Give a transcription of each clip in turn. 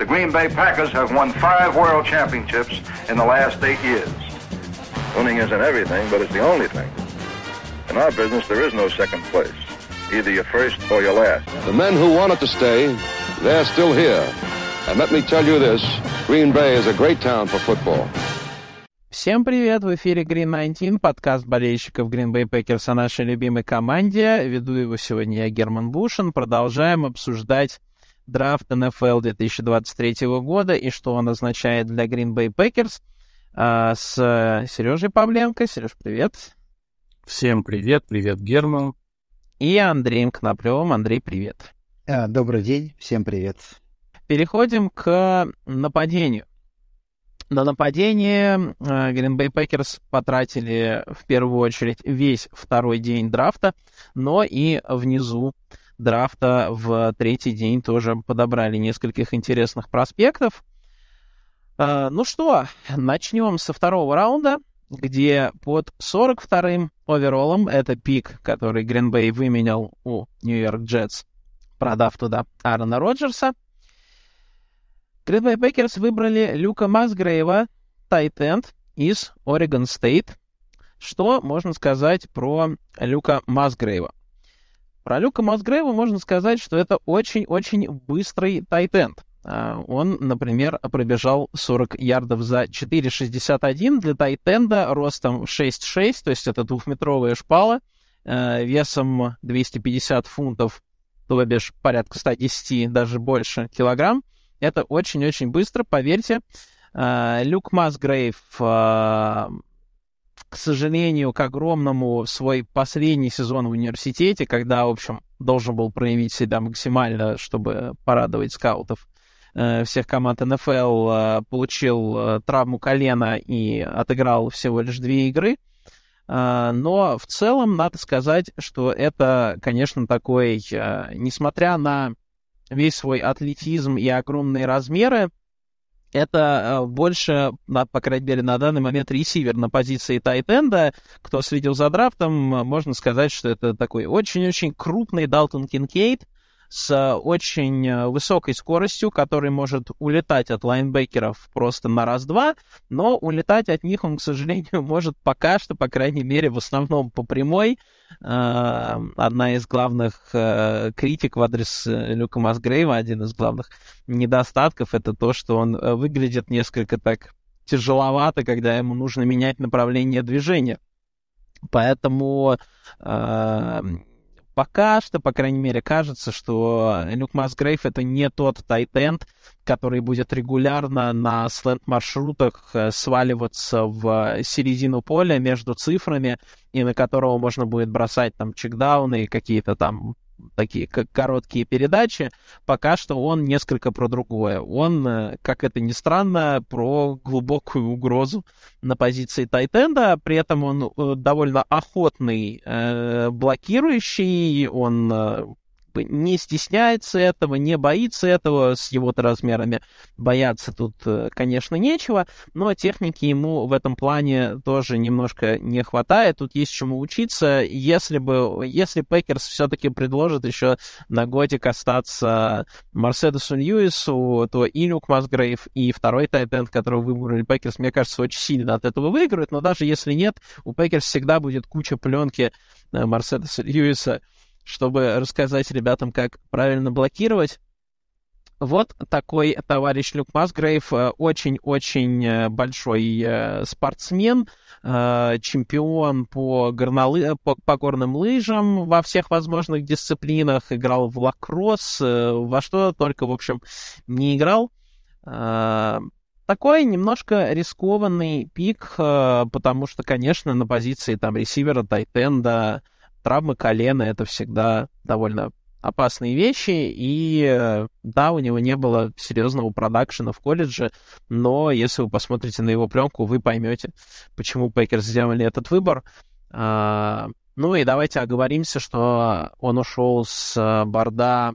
The Green Bay Packers have won five world championships in the last eight years. Winning isn't everything, but it's the only thing. In our business, there is no second place. Either you're first or you're last. The men who wanted to stay, they're still here. And let me tell you this, Green Bay is a great town for football. Всем привет! В эфире Green 19, подкаст болельщиков Green Bay Packers о нашей любимой команде. Веду его сегодня я, Герман Бушин. Продолжаем обсуждать драфт НФЛ 2023 года и что он означает для Green Bay Packers а, с Сережей Павленко. Сереж, привет! Всем привет, привет, Герман. И Андреем Кноплевым. Андрей, привет. А, добрый день, всем привет. Переходим к нападению. На нападение Green Bay Packers потратили в первую очередь весь второй день драфта, но и внизу драфта в третий день тоже подобрали нескольких интересных проспектов. А, ну что, начнем со второго раунда где под 42-м overall ом, это pick, который Гринбей выменял у Нью-Йорк Джетс, продав туда Аарона Роджерса, Гринбей Пекерс выбрали Люка Масгрейва, tight end из Орегон Стейт. Что можно сказать про Люка Масгрейва? Про Люка Масгрейва можно сказать, что это очень-очень быстрый тайтенд. А, он, например, пробежал 40 ярдов за 4,61 для тайтенда ростом 6,6, то есть это двухметровая шпала, э, весом 250 фунтов, то бишь порядка 110, даже больше килограмм. Это очень-очень быстро, поверьте. Э, Люк Масгрейв, э, к сожалению, к огромному, свой последний сезон в университете, когда, в общем, должен был проявить себя максимально, чтобы порадовать скаутов, Э, всех команд НФЛ, э, получил э, травму колена и отыграл всего лишь две игры. Но в целом надо сказать, что это, конечно, такой, несмотря на весь свой атлетизм и огромные размеры, это больше, по крайней мере, на данный момент ресивер на позиции tight end а. Кто следил за драфтом, можно сказать, что это такой очень-очень крупный Далтон Кинкейд, с очень э, высокой скоростью, который может улетать от лайнбекеров просто на раз-два, но улетать от них он, к сожалению, может пока что, по крайней мере, в основном по прямой. Э, одна из главных э, критик в адрес Люка Масгрейва, один из главных недостатков, это то, что он выглядит несколько так тяжеловато, когда ему нужно менять направление движения. Поэтому э, пока что, по крайней мере, кажется, что Люк Масгрейв это не тот тайтенд, который будет регулярно на сленд-маршрутах э, сваливаться в середину поля между цифрами, и на которого можно будет бросать там чекдауны и какие-то там такие как короткие передачи, пока что он несколько про другое. Он, э, как это ни странно, про глубокую угрозу на позиции Тайтенда, при этом он э, довольно охотный э, блокирующий, он э, не стесняется этого, не боится этого, с его-то размерами. Бояться тут, э, конечно, нечего, но техники ему в этом плане тоже немножко не хватает, тут есть чему учиться, если бы, если Пекерс все-таки предложит еще на годик остаться Мерседесу Льюису, то и Люк Масгрейв, и второй tight end, которого выбрали Пекерс, мне кажется, очень сильно от этого выиграют, но даже если нет, у Пекерс всегда будет куча пленки Мерседеса Льюиса, чтобы рассказать ребятам, как правильно блокировать. Вот такой товарищ Люк Масгрейв, э, очень-очень э, большой э, спортсмен, чемпион по, горнолы... по, по горным лыжам во всех возможных дисциплинах, играл в лакросс, во что только, в общем, не играл. Такой немножко рискованный пик, потому что, конечно, на позиции там ресивера, тайтенда, травмы колена — это всегда довольно опасные вещи, и да, у него не было серьезного продакшена в колледже, но если вы посмотрите на его пленку, вы поймете, почему Пекерс сделали этот выбор. А, ну и давайте оговоримся, что он ушел с борда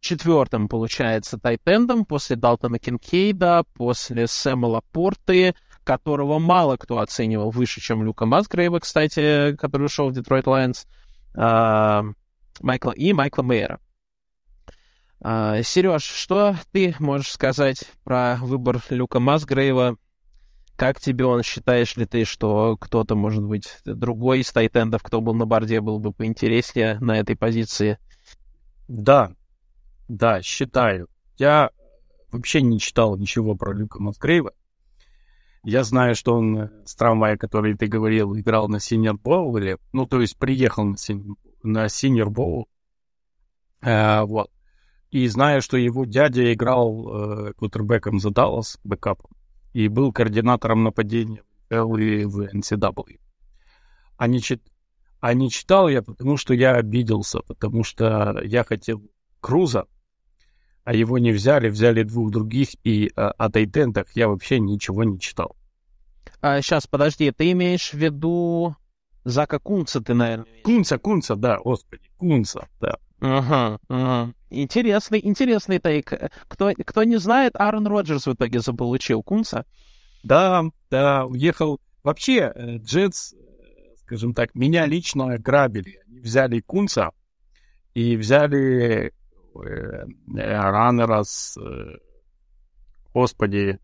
четвертым, получается, тайтендом после Далтона Кинкейда, после Сэма Лапорты, которого мало кто оценивал выше, чем Люка Масгрейва, кстати, который ушел в Детройт Лайонс, Майкла и Майкла Мейера. А, Сереж, что ты можешь сказать про выбор Люка Масгрейва? Как тебе он? Считаешь ли ты, что кто-то, может быть, другой из тайтендов, кто был на борде, был бы поинтереснее на этой позиции? Да, да, считаю. Я вообще не читал ничего про Люка Масгрейва. Я знаю, что он с трамвая, который ты говорил, играл на Senior Bowl, или, ну, то есть приехал на, синь, на Senior Bowl. Э, вот. И знаю, что его дядя играл э, кутербеком за Даллас, бэкапом, и был координатором нападения в и в NCAA. А не, чит... а не читал я, потому что я обиделся, потому что я хотел Круза, а его не взяли, взяли двух других, и а, о тайтендах я вообще ничего не читал. А, сейчас, подожди, ты имеешь в виду Зака Кунца, ты, наверное? Кунца, Кунца, да, господи, Кунца, да. Ага, ага. Интересный, интересный тейк. Кто, кто не знает, Аарон Роджерс в итоге заполучил Кунца. Да, да, уехал. Вообще, э, Джетс, э, скажем так, меня лично грабили. Они взяли Кунца и взяли раннера с... Э, господи...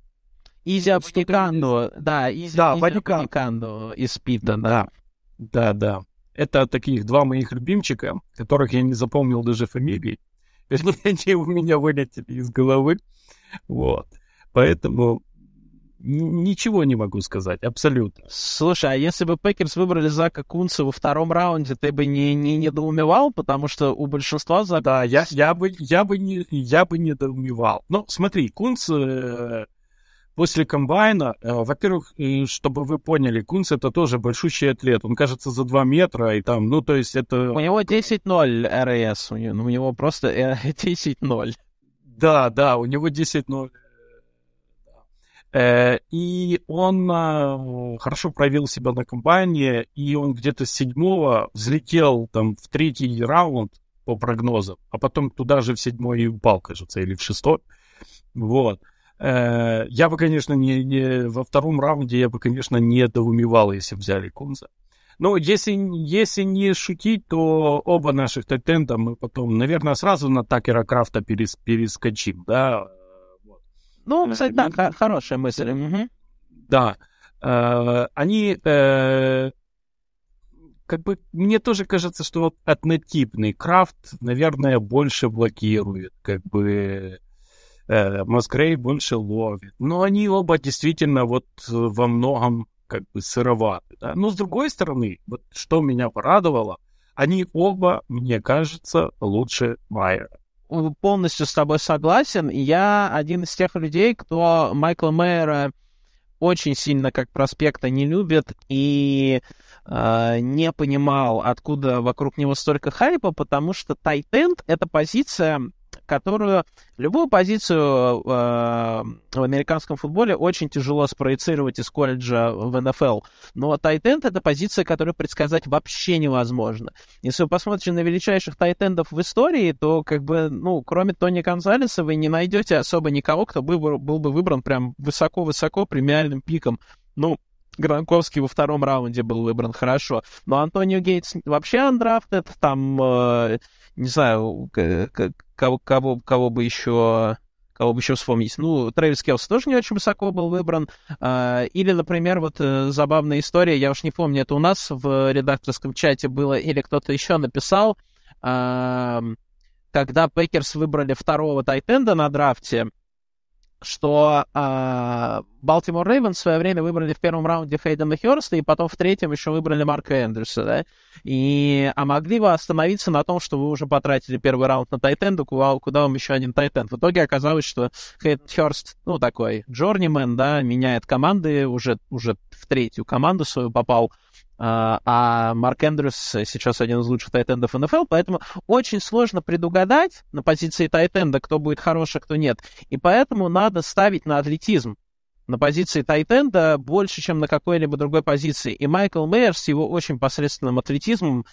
Изи Абаниканду, да, Изи, да, Изи Абаниканду из Пита, да. Да, да. Это таких два моих любимчика, которых я не запомнил даже фамилии. Вернее, они у меня вылетели из головы. Вот. Поэтому ничего не могу сказать, абсолютно. Слушай, а если бы Пекерс выбрали Зака Кунца во втором раунде, ты бы не, не недоумевал, потому что у большинства Зака... Да, я, я, бы, я, бы не, я бы недоумевал. Ну, смотри, Кунц э, после комбайна, э, во-первых, э, чтобы вы поняли, Кунц это тоже большущий атлет. Он, кажется, за 2 метра, и там, ну, то есть это... У него 10-0 РС, у него, у него просто 10-0. Да, да, у него 10-0. Э, и он э, хорошо проявил себя на комбайне, и он где-то с седьмого взлетел там в третий раунд по прогнозам, а потом туда же в седьмой и упал, кажется, или в шестой. Вот. Э, я бы, конечно, не, не во втором раунде я бы, конечно, не доумевал, если взяли Кунза. Но если, если не шутить, то оба наших тайтенда мы потом, наверное, сразу на Такера Крафта перес, перескочим, да, ну, кстати, да, хорошая мысль. Угу. Да. Э, они э, как бы мне тоже кажется, что вот однотипный крафт, наверное, больше блокирует, как бы э, Москрей больше ловит. Но они оба действительно вот во многом как бы сыроваты. Да? Но с другой стороны, вот что меня порадовало, они оба, мне кажется, лучше Майера полностью с тобой согласен. Я один из тех людей, кто Майкла Мэйера очень сильно как проспекта не любит и э, не понимал, откуда вокруг него столько хайпа, потому что тайтенд — это позиция, которую любую позицию э, в американском футболе очень тяжело спроецировать из колледжа в НФЛ. Но тайтенд — это позиция, которую предсказать вообще невозможно. Если вы посмотрите на величайших тайтендов в истории, то, как бы, ну, кроме Тони Гонзалеса, вы не найдете особо никого, кто был, был бы выбран прям высоко-высоко премиальным пиком. Ну, Гранковский во втором раунде был выбран хорошо. Но Антонио Гейтс вообще андрафтед, там, э, не знаю, кого, кого, кого бы еще кого бы еще вспомнить. Ну, Трэвис Келс тоже не очень высоко был выбран. А, или, например, вот э, забавная история, я уж не помню, это у нас в редакторском чате было, или кто-то еще написал, когда Пекерс выбрали второго тайтенда на драфте, что Балтимор э, Рейвенс в свое время выбрали в первом раунде Хейдена Херста, и потом в третьем еще выбрали Марка Эндрюса, да? И, а могли бы остановиться на том, что вы уже потратили первый раунд на Тайтенду, куда, куда вам еще один Тайтенд. В итоге оказалось, что Хейден Херст, ну, такой джорнимен, да, меняет команды, уже, уже в третью команду свою попал, а, а Марк Эндрюс сейчас один из лучших тайтендов НФЛ, поэтому очень сложно предугадать на позиции тайтенда, кто будет хороший, а кто нет. И поэтому надо ставить на атлетизм на позиции тайтенда больше, чем на какой-либо другой позиции. И Майкл Мейер с его очень посредственным атлетизмом,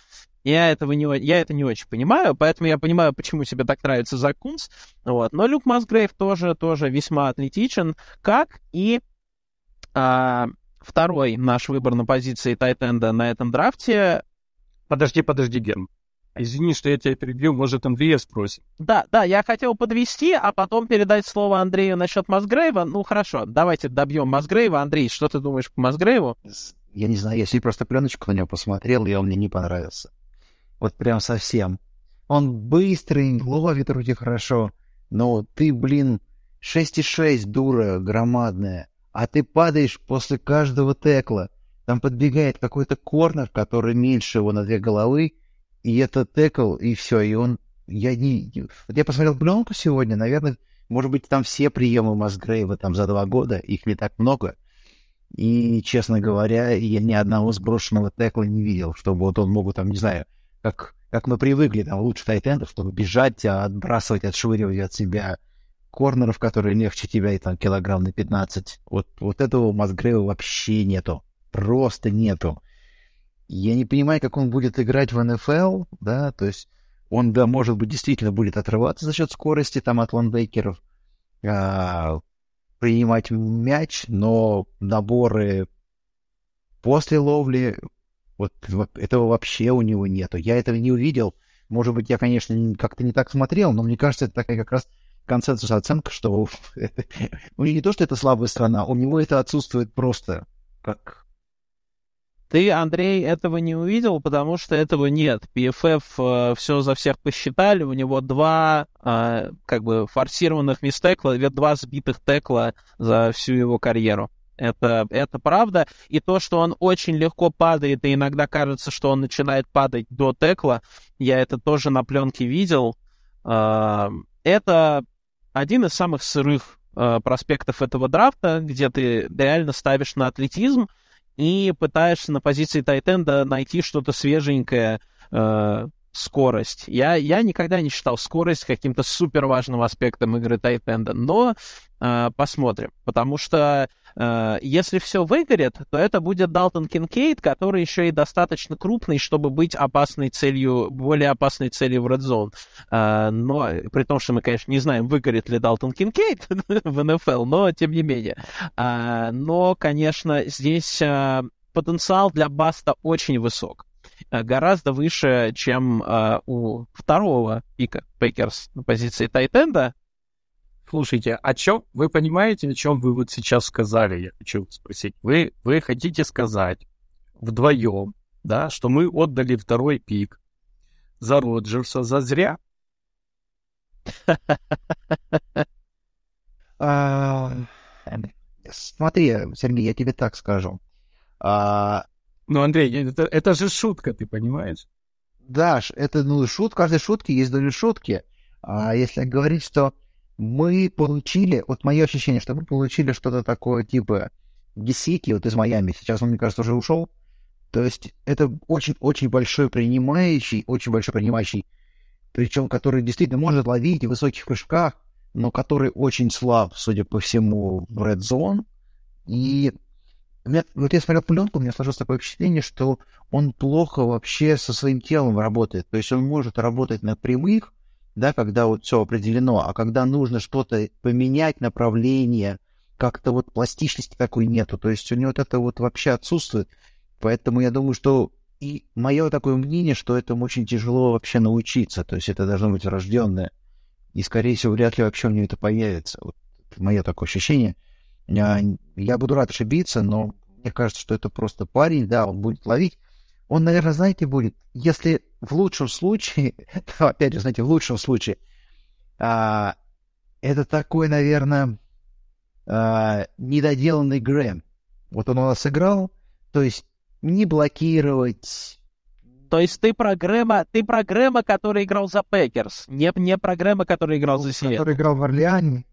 я, этого не, я это не очень понимаю, поэтому я понимаю, почему тебе так нравится Зак Кунс. Вот. Но Люк Масгрейв тоже, тоже весьма атлетичен, как и а, второй наш выбор на позиции Тайтенда на этом драфте. Подожди, подожди, Герм. Извини, что я тебя перебью, может, Андрея спросит. Да, да, я хотел подвести, а потом передать слово Андрею насчет Масгрейва. Ну, хорошо, давайте добьем Масгрейва. Андрей, что ты думаешь по Масгрейву? Я не знаю, если просто пленочку на него посмотрел, и он мне не понравился. Вот прям совсем. Он быстрый, ловит вроде хорошо, но ты, блин, 6,6, дура громадная, а ты падаешь после каждого текла. Там подбегает какой-то корнер, который меньше его на две головы, и это текл, и все, и он... Я не... Я посмотрел пленку сегодня, наверное, может быть, там все приемы Масгрейва там за два года, их не так много. И, честно говоря, я ни одного сброшенного текла не видел, чтобы вот он мог, там, не знаю, как, как мы привыкли, там, лучше тайтендов, чтобы бежать, а отбрасывать, отшвыривать от себя корнеров, которые легче тебя, и там, килограмм на 15. Вот, вот этого Масгрейва вообще нету. Просто нету. Я не понимаю, как он будет играть в НФЛ, да, то есть он, да, может быть, действительно будет отрываться за счет скорости там от ландбекеров, а, принимать мяч, но наборы после ловли, вот этого вообще у него нету. Я этого не увидел. Может быть, я, конечно, как-то не так смотрел, но мне кажется, это такая как раз консенсус оценка, что у него не то, что это слабая страна, у него это отсутствует просто как ты, Андрей, этого не увидел, потому что этого нет. PFF э, все за всех посчитали, у него два э, как бы форсированных мистекла, два сбитых текла за всю его карьеру. Это, это правда. И то, что он очень легко падает, и иногда кажется, что он начинает падать до текла, я это тоже на пленке видел. Э, это один из самых сырых э, проспектов этого драфта, где ты реально ставишь на атлетизм, и пытаешься на позиции тайтенда найти что-то свеженькое, э, скорость. Я, я никогда не считал скорость каким-то супер важным аспектом игры тайтенда, но э, посмотрим, потому что если все выгорит, то это будет Далтон Кинкейд, который еще и достаточно крупный, чтобы быть опасной целью, более опасной целью в Red Zone. Э, но при том, что мы, конечно, не знаем, выгорит ли Далтон Кинкейд в НФЛ, но тем не менее. Э, но, конечно, здесь э, потенциал для Баста очень высок. Э, гораздо выше, чем э, у второго пика Пейкерс на позиции Тайтенда. Слушайте, о чем вы понимаете, о чем вы вот сейчас сказали? Я хочу спросить. Вы, вы хотите сказать вдвоем, да, что мы отдали второй пик за Роджерса за зря? А, смотри, Сергей, я тебе так скажу. А, ну, Андрей, это, это же шутка, ты понимаешь? Да, это ну, шут, в каждой шутке есть доля шутки. А если говорить, что мы получили, вот мое ощущение, что мы получили что-то такое типа Гесики, вот из Майами, сейчас он, мне кажется, уже ушел. То есть это очень-очень большой принимающий, очень большой принимающий, причем который действительно может ловить в высоких прыжках, но который очень слаб, судя по всему, в Red Zone. И меня, вот я смотрел пленку, у меня сложилось такое впечатление, что он плохо вообще со своим телом работает. То есть он может работать на прямых, да, когда вот все определено, а когда нужно что-то поменять, направление, как-то вот пластичности такой нету. То есть у него вот это вот вообще отсутствует. Поэтому я думаю, что и мое такое мнение, что этому очень тяжело вообще научиться. То есть это должно быть рожденное. И, скорее всего, вряд ли вообще у него это появится. Вот мое такое ощущение — я, я буду рад ошибиться, но мне кажется, что это просто парень, да, он будет ловить. Он, наверное, знаете, будет, если в лучшем случае, опять же, знаете, в лучшем случае, а, это такой, наверное, а, недоделанный Грэм. Вот он у нас играл, то есть не блокировать. То есть ты про Грэма, ты про Грэма, который играл за Пекерс, не, не про Грэма, который играл за Сиэтл. Который играл в Орлеане.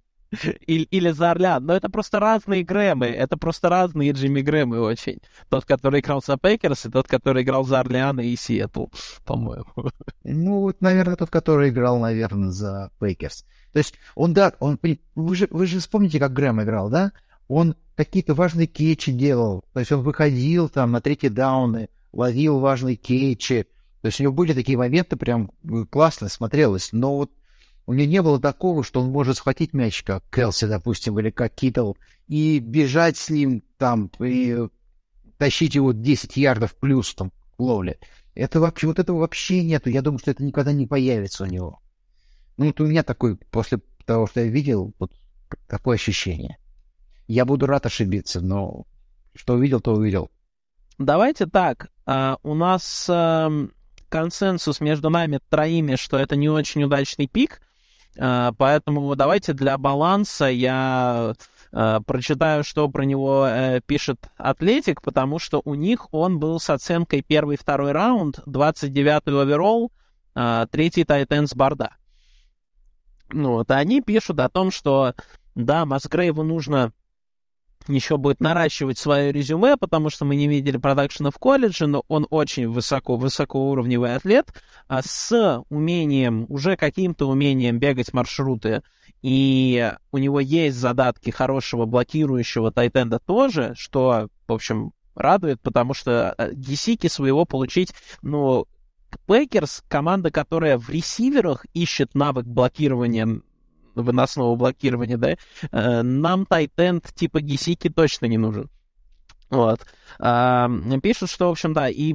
или, или за Орлеан. Но это просто разные Грэмы. Это просто разные Джимми Грэмы очень. Тот, который играл за Пейкерс, и тот, который играл за Орлеан и Сиэтл, по-моему. Ну, вот, наверное, тот, который играл, наверное, за Пейкерс. То есть он, да, он, вы же, вы же вспомните, как Грэм играл, да? Он какие-то важные кетчи делал. То есть он выходил там на третьи дауны, ловил важные кетчи. То есть у него были такие моменты, прям классно смотрелось. Но вот у него не было такого, что он может схватить мяч, как Келси, допустим, или как Китл, и бежать с ним там, и тащить его 10 ярдов плюс там в ловле. Это вообще, вот этого вообще нету. Я думаю, что это никогда не появится у него. Ну, вот у меня такой, после того, что я видел, вот такое ощущение. Я буду рад ошибиться, но что увидел, то увидел. Давайте так. А, у нас а, консенсус между нами троими, что это не очень удачный пик. А, поэтому давайте для баланса я а, прочитаю, что про него а, пишет Атлетик, потому что у них он был с оценкой первый второй раунд, 29-й оверолл, а, третий тайтен с. Ну, вот, они пишут о том, что да, Масгрейву нужно еще будет наращивать свое резюме, потому что мы не видели продакшена в колледже, но он очень высоко, высокоуровневый атлет, а с умением, уже каким-то умением бегать маршруты, и у него есть задатки хорошего блокирующего тайтенда тоже, что, в общем, радует, потому что э, Гисики своего получить, ну, Пекерс, команда, которая в ресиверах ищет навык блокирования выносного блокирования, да, э, нам тайтенд типа Гисики точно не нужен. Вот. А, пишут, что, в общем, да, и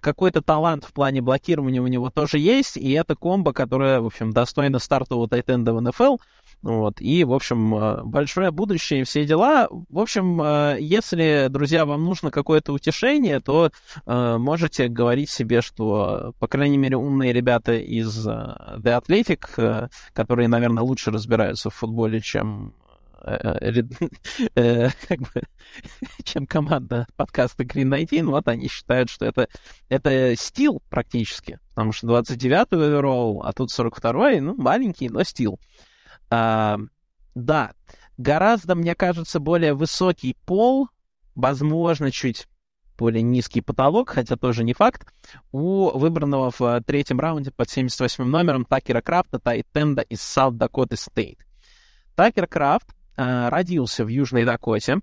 какой-то талант в плане блокирования у него тоже есть, и это комбо, которое, в общем, достойно стартового тайтенда в НФЛ. Вот, и, в общем, э, большое будущее и все дела. В общем, э, если, друзья, вам нужно какое-то утешение, то э, можете говорить себе, что, по крайней мере, умные ребята из The Athletic, которые, наверное, лучше разбираются в футболе, чем как бы, чем команда подкаста Green 19, вот они считают, что это, это стил практически, потому что 29-й оверолл, а тут 42-й, ну, маленький, но стил. А, да, гораздо, мне кажется, более высокий пол, возможно, чуть более низкий потолок, хотя тоже не факт, у выбранного в третьем раунде под 78 номером Такера Крафта Тайтенда из Саут Дакоты Стейт. Такер Крафт э, родился в Южной Дакоте,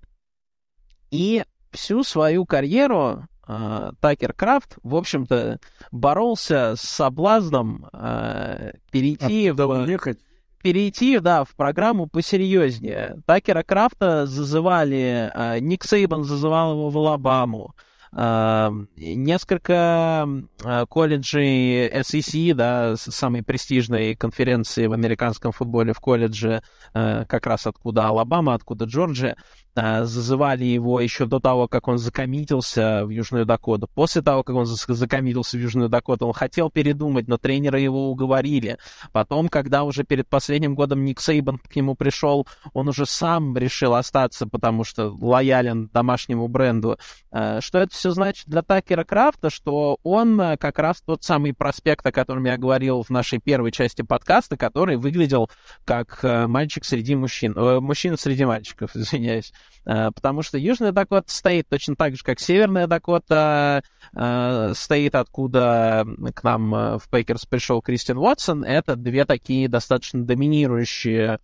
и всю свою карьеру э, Такер Крафт, в общем-то, боролся с соблазном э, перейти а, в... Ехать перейти, да, в программу посерьезнее. Такера Крафта зазывали, э, Ник Сейбан зазывал его в Алабаму, э, несколько э, колледжей SEC, да, самой престижной конференции в американском футболе в колледже, как раз откуда Алабама, откуда Джорджия, зазывали его еще до того, как он закоммитился в Южную Дакоту. После того, как он закоммитился в Южную Дакоту, он хотел передумать, но тренеры его уговорили. Потом, когда уже перед последним годом Ник Сейбан к нему пришел, он уже сам решил остаться, потому что лоялен домашнему бренду. Э, что это все значит для Такера Крафта? Что он э, как раз тот самый проспект, о котором я говорил в нашей первой части подкаста, который выглядел как э, мальчик среди мужчин, мужчина среди мальчиков, извиняюсь. Э, потому что Южная Дакота стоит точно так же, как Северная Дакота э, стоит, откуда к нам э, в Пейкерс пришел Кристиан Уотсон. Это две такие достаточно доминирующие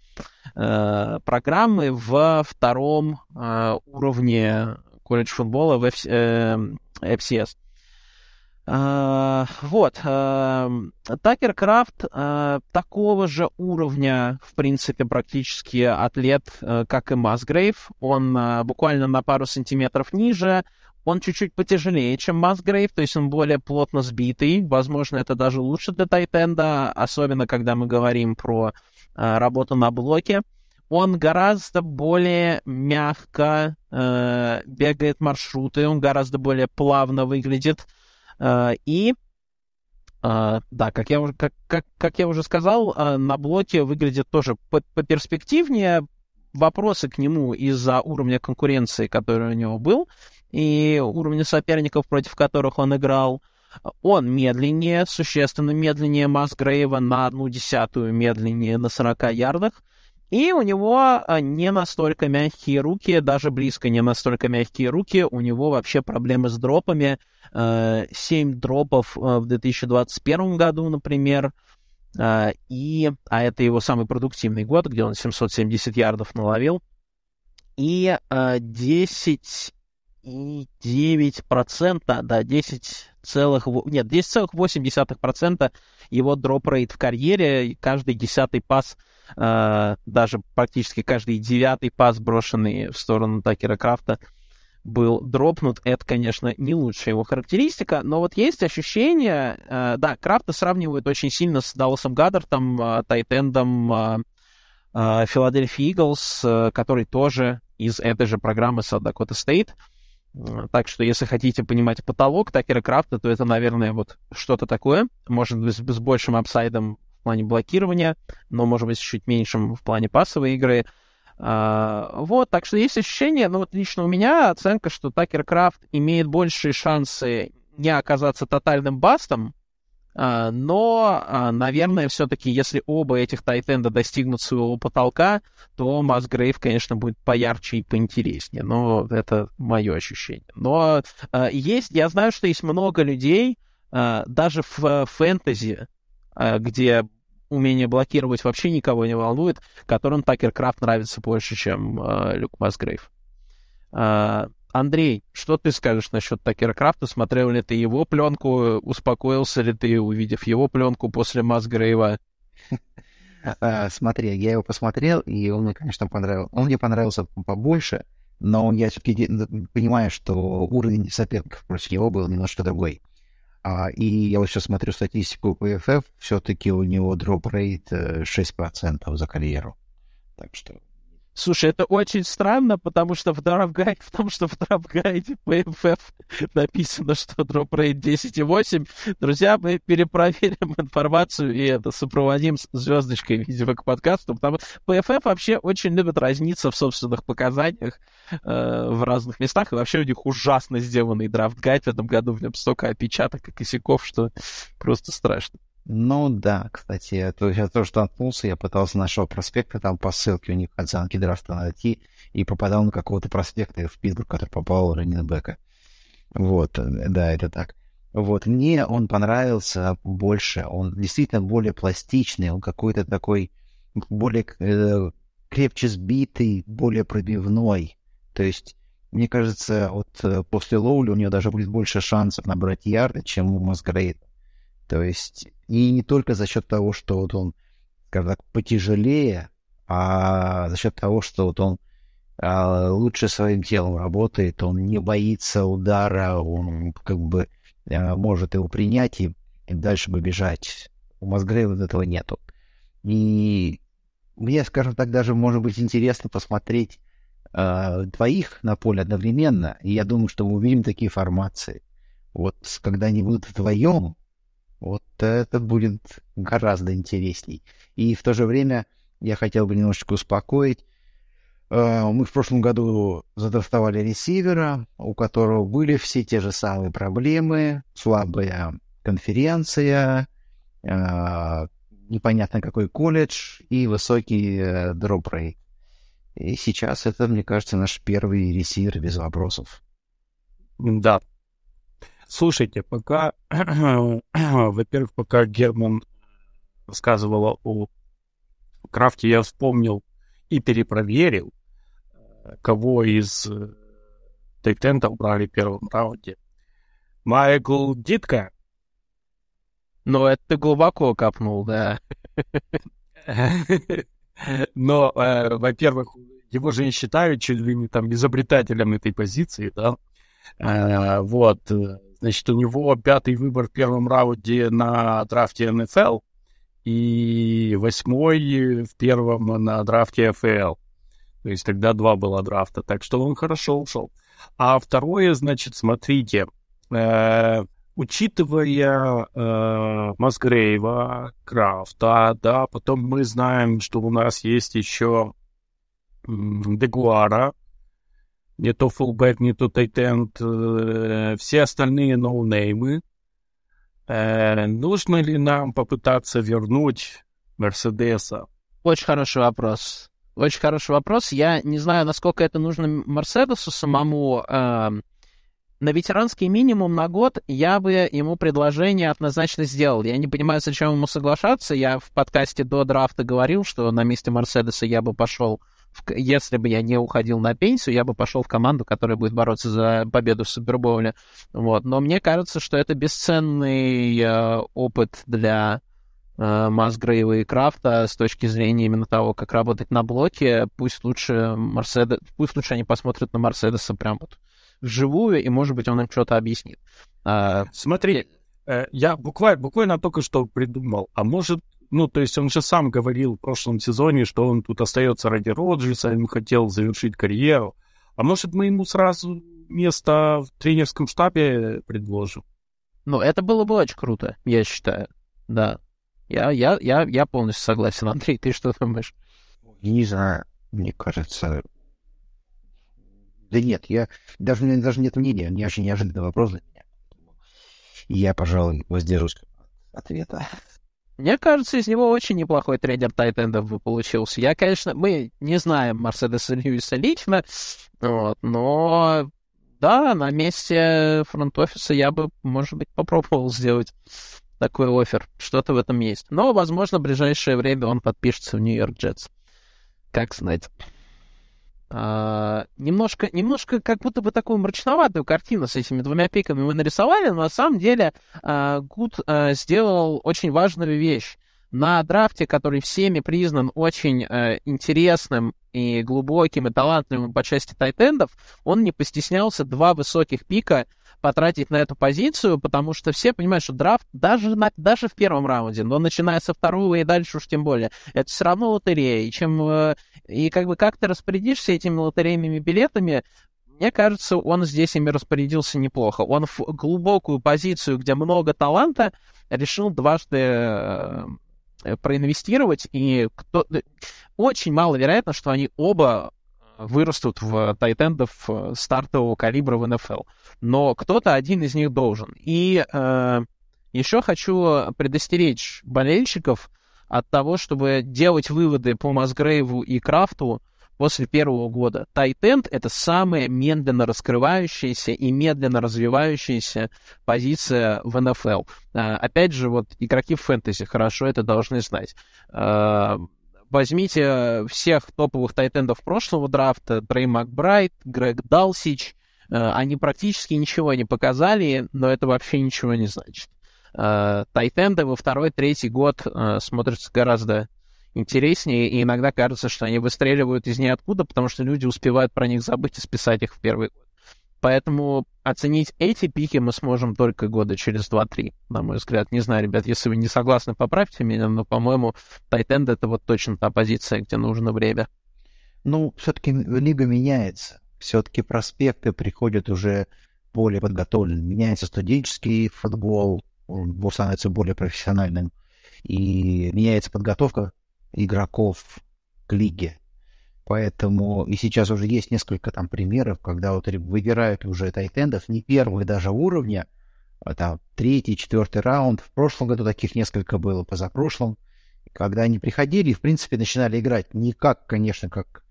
программы в втором уровне колледж футбола в FCS. Uh, вот, uh, Такер Крафт uh, такого же уровня, в принципе, практически атлет, как и Масгрейв. Он буквально на пару сантиметров ниже, он чуть-чуть потяжелее, чем Масгрейв, то есть он более плотно сбитый. Возможно, это даже лучше для Тайтенда, особенно когда мы говорим про работу на блоке. Он гораздо более мягко uh, бегает маршруты, он гораздо более плавно выглядит. А, и Uh, да, как я, уже, как, как, как я уже сказал, uh, на блоке выглядит тоже поперспективнее. Вопросы к нему из-за уровня конкуренции, который у него был, и уровня соперников, против которых он играл. Он медленнее, существенно медленнее Масгрейва на одну десятую медленнее на 40 ярдах. И у него а, не настолько мягкие руки, даже близко не настолько мягкие руки. У него вообще проблемы с дропами. 7 э, дропов э, в 2021 году, например. Э, и, а это его самый продуктивный год, где он 770 ярдов наловил. И 10 и 9%, да, 10 целых, нет, 10,8% его drop rate в карьере, каждый десятый пас э, даже практически каждый девятый пас, брошенный в сторону Такера Крафта, был дропнут. Это, конечно, не лучшая его характеристика, но вот есть ощущение, э, да, Крафта сравнивают очень сильно с Далласом Годдертом, э, Тайтендом э, Филадельфия Иглс, который тоже из этой же программы South Dakota State. Так что, если хотите понимать потолок Такера Крафта, то это, наверное, вот что-то такое. Может с, с большим апсайдом плане блокирования, но, может быть, чуть меньшим в плане пассовой игры. А, вот, так что есть ощущение, ну вот лично у меня оценка, что Такер Крафт имеет большие шансы не оказаться тотальным бастом, а, но, а, наверное, все-таки, если оба этих тайтенда достигнут своего потолка, то Масгрейв, конечно, будет поярче и поинтереснее. Но это мое ощущение. Но есть, я знаю, что есть много людей, даже в фэнтези, где умение блокировать вообще никого не волнует, которым Такер Крафт нравится больше, чем э, Люк Масгрейв. Э, Андрей, что ты скажешь насчет Такера Крафта? Смотрел ли ты его пленку? Успокоился ли ты, увидев его пленку после Масгрейва? А, Смотри, я его посмотрел, и он мне, конечно, понравился. Он мне понравился побольше, но я все-таки понимаю, что уровень соперников против него был немножко другой. А, и я вот сейчас смотрю статистику PFF, все-таки у него drop rate э, 6% за карьеру. Так что Слушай, это очень странно, потому что в драфгайде, потому что в драфгайде PFF написано, что drop rate 10,8. Друзья, мы перепроверим информацию и это сопроводим с звездочкой, видимо, к подкасту, потому что PFF вообще очень любит разниться в собственных показаниях э, в разных местах, и вообще у них ужасно сделанный драфт-гайд в этом году, в нем столько опечаток и косяков, что просто страшно. Ну да, кстати, то я тоже наткнулся, я пытался нашел проспекты, там по ссылке у них оценки драфта найти, и попадал на какого-то проспекта в Питтсбург, который попал Раннинбека. Вот, э, да, это так. Вот, мне он понравился больше, он действительно более пластичный, он какой-то такой более э, крепче сбитый, более пробивной. То есть, мне кажется, вот э, после Лоули у него даже будет больше шансов набрать ярды, чем у Масгрейда. То есть, и не только за счет того, что вот он, скажем так, потяжелее, а за счет того, что вот он а, лучше своим телом работает, он не боится удара, он как бы а, может его принять и, и дальше побежать. У Мазгрейва этого нету. И мне, скажем так, даже может быть интересно посмотреть а, двоих на поле одновременно, и я думаю, что мы увидим такие формации. Вот когда они будут вдвоем, вот это будет гораздо интересней. И в то же время я хотел бы немножечко успокоить. Э, Мы в прошлом году задрафтовали ресивера, у которого были все те же самые проблемы, слабая конференция, э, непонятно какой колледж и высокий э, дроп-рейт. И сейчас это, мне кажется, наш первый ресивер без вопросов. Да. Слушайте, пока, во-первых, пока Герман рассказывала о крафте, я вспомнил и перепроверил, кого из тайтентов брали в первом раунде. Майкл Дитка. Но это ты глубоко копнул, да. Но, э, во-первых, его же не считают чуть ли не там изобретателем этой позиции, да. Э, вот, значит, у него пятый выбор в первом раунде на драфте НФЛ и восьмой в первом на драфте ФЛ. То есть тогда два было драфта, так что он хорошо ушел. А второе, значит, смотрите, э, учитывая э, Масгрейва, Крафта, да, потом мы знаем, что у нас есть еще Дегуара, не то фулбэк, не то тайтенд, э, все остальные ноунеймы. Э, нужно ли нам попытаться вернуть Мерседеса? Очень хороший вопрос. Очень хороший вопрос. Я не знаю, насколько это нужно Мерседесу самому. Э, на ветеранский минимум на год я бы ему предложение однозначно сделал. Я не понимаю, зачем ему соглашаться. Я в подкасте до драфта говорил, что на месте Мерседеса я бы пошел, если бы я не уходил на пенсию, я бы пошел в команду, которая будет бороться за победу в Супербоуле. Вот. Но мне кажется, что это бесценный э, опыт для э, Масгрейва и Крафта с точки зрения именно того, как работать на блоке. Пусть лучше Мерседес, пусть лучше они посмотрят на Мерседеса прям вот вживую, и, может быть, он им что-то объяснит. А, Смотри, э, я буквально, буквально только что придумал, а может, ну, то есть он же сам говорил в прошлом сезоне, что он тут остается ради Роджерса, он хотел завершить карьеру. А может, мы ему сразу место в тренерском штабе предложим? Ну, это было бы очень круто, я считаю. Да. Я, я, я, я полностью согласен. Андрей, ты что думаешь? Не знаю, мне кажется... Да нет, я... Даже, у меня даже нет мнения, не очень неожиданный вопрос для меня. Я, пожалуй, воздержусь от ответа. Мне кажется, из него очень неплохой тренер тайтендов бы получился. Я, конечно, мы не знаем Мерседеса Льюиса лично, вот, но да, на месте фронт-офиса я бы, может быть, попробовал сделать такой офер. Что-то в этом есть. Но, возможно, в ближайшее время он подпишется в Нью-Йорк Джетс. Как знать. А, немножко, немножко как будто бы такую мрачноватую картину с этими двумя пиками мы нарисовали, но на самом деле а, Гуд а, сделал очень важную вещь. На драфте, который всеми признан очень а, интересным и глубоким и талантливым по части тайтендов, он не постеснялся два высоких пика потратить на эту позицию, потому что все понимают, что драфт даже, на, даже в первом раунде, но начиная со второго и дальше уж тем более, это все равно лотерея. И, чем, э, и как бы как ты распорядишься этими лотерейными билетами, мне кажется, он здесь ими распорядился неплохо. Он в глубокую позицию, где много таланта, решил дважды э, проинвестировать, и кто... очень маловероятно, что они оба вырастут в тайтендов э, стартового калибра в НФЛ. Но кто-то один из них должен. И э, еще хочу предостеречь болельщиков от того, чтобы делать выводы по Масгрейву и Крафту после первого года. Тайтенд — это самая медленно раскрывающаяся и медленно развивающаяся позиция в НФЛ. Э, опять же, вот игроки в фэнтези хорошо это должны знать. Э, возьмите всех топовых тайтендов прошлого драфта, Дрей Макбрайт, Грег Далсич, э, они практически ничего не показали, но это вообще ничего не значит. Тайтенды во второй, третий год смотрятся гораздо интереснее, и иногда кажется, что они выстреливают из ниоткуда, потому что люди успевают про них забыть и списать их в первый год. Поэтому оценить эти пики мы сможем только года через 2-3, на мой взгляд. Не знаю, ребят, если вы не согласны, поправьте меня, но, по-моему, Тайтенд — это вот точно та позиция, где нужно время. Ну, все-таки лига меняется. Все-таки проспекты приходят уже более подготовленными. Меняется студенческий футбол, он становится более профессиональным. И меняется подготовка игроков к лиге. Поэтому и сейчас уже есть несколько там примеров, когда вот выбирают уже тайтендов не первого даже уровня, а там третий, четвертый раунд. В прошлом году таких несколько было, позапрошлом. Когда они приходили в принципе, начинали играть не как, конечно, как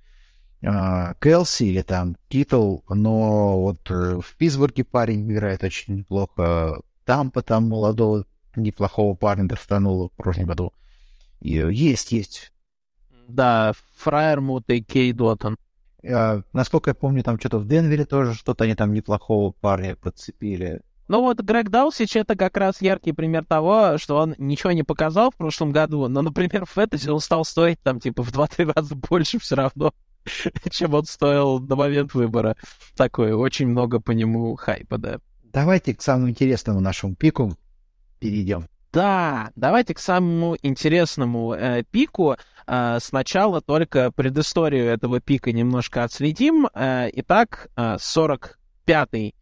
Келси или там Титл, но вот э, в Питтсбурге парень играет очень неплохо. Там молодого, неплохого парня достанул в прошлом году. Есть, есть да, Фраермут и Кей Доттон. А, насколько я помню, там что-то в Денвере тоже что-то они там неплохого парня подцепили. Ну вот Грег Даусич это как раз яркий пример того, что он ничего не показал в прошлом году, но, например, в фэнтези он стал стоить там типа в 2-3 раза больше все равно, чем он стоил на момент выбора. Такое, очень много по нему хайпа, да. Давайте к самому интересному нашему пику перейдем. Да, давайте к самому интересному э, пику. Э, сначала только предысторию этого пика немножко отследим. Э, итак, э, 45-й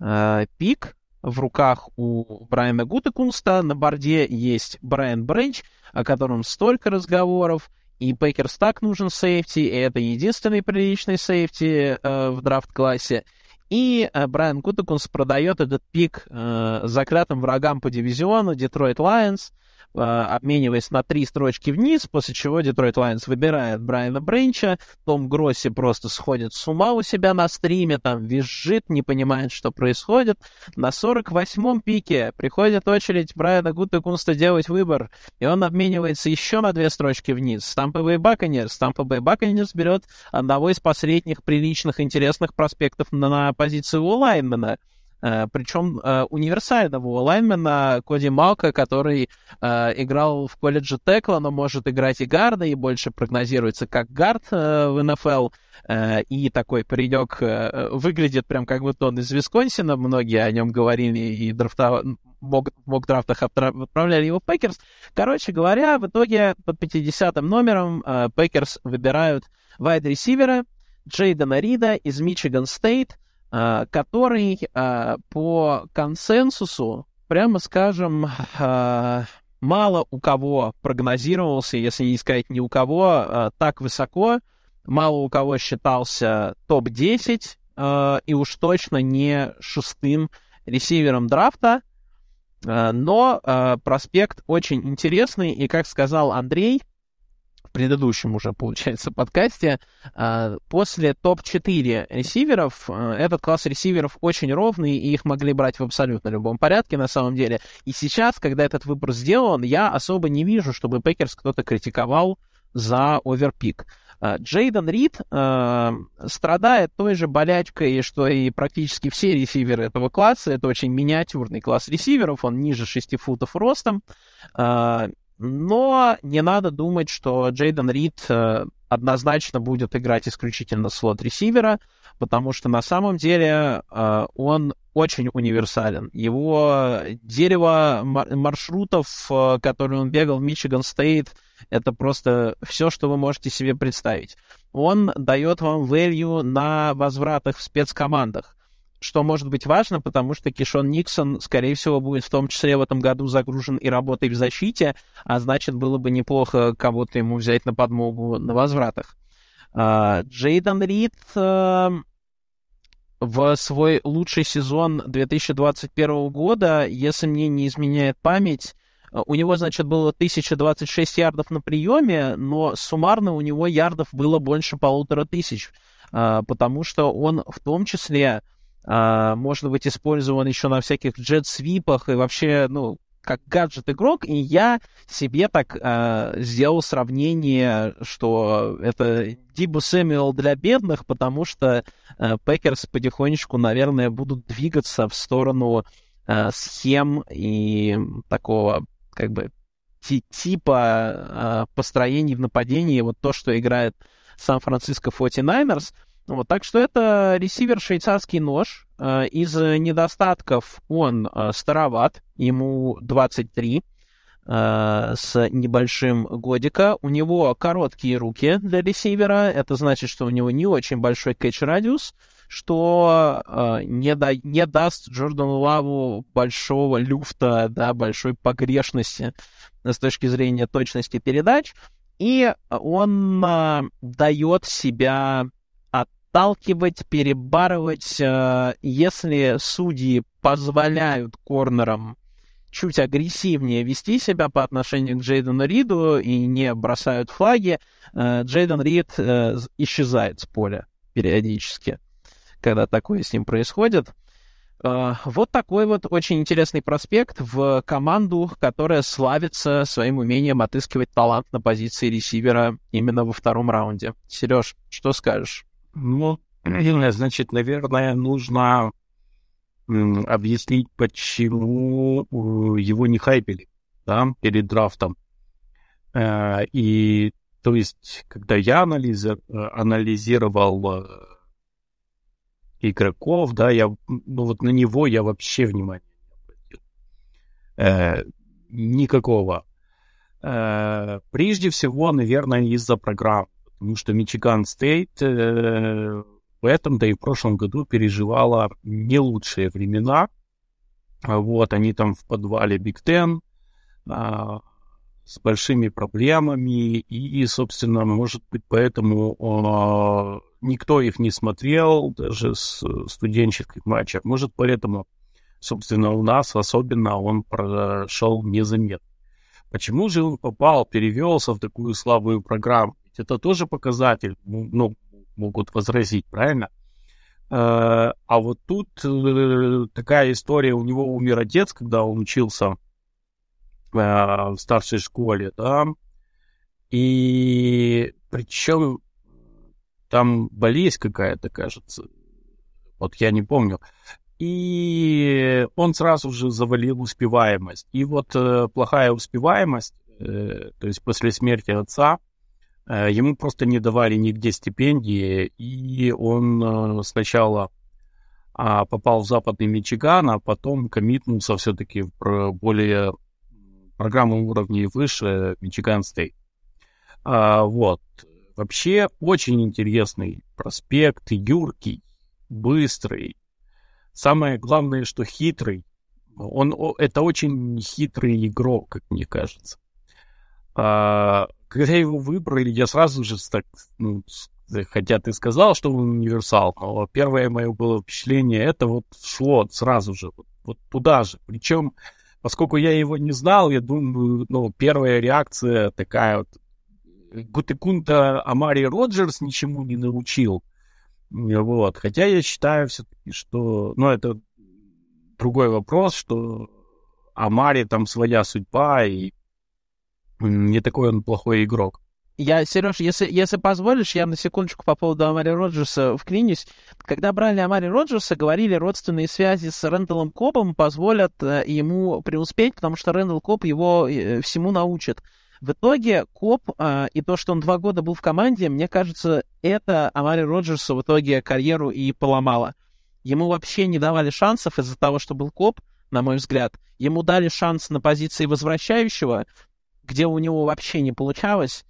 э, пик в руках у Брайана Гутекунста. На борде есть Брайан Бренч, о котором столько разговоров. И Пейкерс так нужен сейфти, и это единственный приличный сейфти э, в драфт-классе. И э, Брайан Гутекунст продает этот пик э, заклятым врагам по дивизиону Детройт Лайонс. Э, обмениваясь на три строчки вниз, после чего Детройт Лайонс выбирает Брайана Бранча, Том Гросси просто сходит с ума у себя на стриме, там визжит, не понимает, что происходит. На 48-м пике приходит очередь Брайана Гутекунста делать выбор, и он обменивается еще на две строчки вниз. Стампа Бэй Баконерс. Стампа Баконерс берет одного из последних приличных, интересных проспектов на, на позицию у Лайнмена. Э, причем э, универсального лайнмена Коди Малка, который э, играл в колледже Текла, но может играть и гарда, и больше прогнозируется как гард в НФЛ, и такой паренек выглядит прям как будто он из Висконсина, многие о нем говорили и драфта... мок-драфтах отправляли его в Пекерс. Короче говоря, в итоге под 50-м номером Пекерс выбирают вайд-ресивера Джейдена Рида из Мичиган Стейт, который э, по консенсусу, прямо скажем, э, мало у кого прогнозировался, если не сказать ни у кого, так высоко, мало у кого считался топ-10, и уж точно не шестым ресивером драфта, но проспект очень интересный, и, как сказал Андрей, предыдущем уже, получается, подкасте, а, после топ-4 ресиверов, а, этот класс ресиверов очень ровный, и их могли брать в абсолютно любом порядке, на самом деле. И сейчас, когда этот выбор сделан, я особо не вижу, чтобы Пекерс кто-то критиковал за оверпик. А, Джейден Рид э, страдает той же болячкой, что и практически все ресиверы этого класса. Это очень миниатюрный класс ресиверов, он ниже 6 футов ростом. Э, но не надо думать, что Джейден Рид э, однозначно будет играть исключительно слот-ресивера, потому что на самом деле э, он очень универсален. Его дерево маршрутов, э, которые он бегал в Мичиган Стейт, это просто все, что вы можете себе представить. Он дает вам value на возвратах в спецкомандах что может быть важно, потому что Кишон Никсон, скорее всего, будет в том числе в этом году загружен и работой в защите, а значит, было бы неплохо кого-то ему взять на подмогу на возвратах. А, Джейден Рид э, в свой лучший сезон 2021 года, если мне не изменяет память, у него, значит, было 1026 ярдов на приеме, но суммарно у него ярдов было больше полутора тысяч, а, потому что он в том числе а, может быть использован еще на всяких jet sweep ах и вообще, ну, как гаджет-игрок, и я себе так э, сделал сравнение, что это Дибу Сэмюэл для бедных, потому что э, Пекерс потихонечку, наверное, будут двигаться в сторону э, схем и такого, как бы, типа э, построений в нападении, вот то, что играет Сан-Франциско 49ers — вот, так что это ресивер швейцарский нож. Э, из недостатков он э, староват, ему 23 э, с небольшим годика. У него короткие руки для ресивера. Это значит, что у него не очень большой кэч-радиус, что не, да, не даст Джордану Лаву большого люфта, да, большой погрешности с точки зрения точности передач. И он дает себя отталкивать, перебарывать. Э, если судьи позволяют корнерам чуть агрессивнее вести себя по отношению к Джейдену Риду и не бросают флаги, э, Джейден Рид э, исчезает с поля периодически, когда такое с ним происходит. Вот такой вот очень интересный проспект в команду, которая славится своим умением отыскивать талант на позиции ресивера именно во втором раунде. Сереж, что скажешь? Ну, значит, наверное, нужно объяснить, почему э, его не хайпели, да, перед драфтом. Э, и, то есть, когда я анализи... анализировал э, игроков, да, я, ну, вот на него я вообще внимания не обратил. Никакого. Прежде всего, наверное, из-за программ потому что Мичиган Стейт э, в этом, да и в прошлом году переживала не лучшие времена. Вот, они там в подвале Биг Тен а, с большими проблемами, и, собственно, может быть, поэтому а, никто их не смотрел, даже с студенческих матчей. Может, поэтому, собственно, у нас особенно он прошел незаметно. Почему же он попал, перевелся в такую слабую программу? Это тоже показатель, ну, ну, могут возразить, правильно? Э, а вот тут э, такая история, у него умер отец, когда он учился э, в старшей школе, да, и причем там болезнь какая-то, кажется, вот я не помню. и он сразу же завалил успеваемость. И вот э, плохая успеваемость, э, то есть после смерти отца, ему просто не давали нигде стипендии, и он э, сначала э, попал в западный Мичиган, а потом коммитнулся все-таки в более программу уровней выше Мичиган Стейт. А, вот. Вообще очень интересный проспект, юркий, быстрый, Самое главное, что хитрый. Он, это очень хитрый игрок, как мне кажется. Когда его выбрали, я сразу же так, ну, хотя ты сказал, что он универсал, но первое мое было впечатление, это вот шло сразу же, вот, вот туда же. Причем, поскольку я его не знал, я думаю, ну, первая реакция такая вот, Гутекунта Амари Роджерс ничему не научил. Вот. Хотя я считаю все-таки, что... Ну, это другой вопрос, что Амари там своя судьба, и не такой он плохой игрок. Я, Сереж, если, если позволишь, я на секундочку по поводу Амари Роджерса вклинюсь. Когда брали Амари Роджерса, говорили, родственные связи с Рэндаллом Коббом позволят э, ему преуспеть, потому что Рэндалл Кобб его э, всему научит. В итоге Кобб а, и то, что он два года был в команде, мне кажется, это Амари Роджерсу в итоге карьеру и поломало. Ему вообще не давали шансов из-за того, что был Кобб, на мой взгляд. Ему дали шанс на позиции возвращающего, где у него вообще не получалось.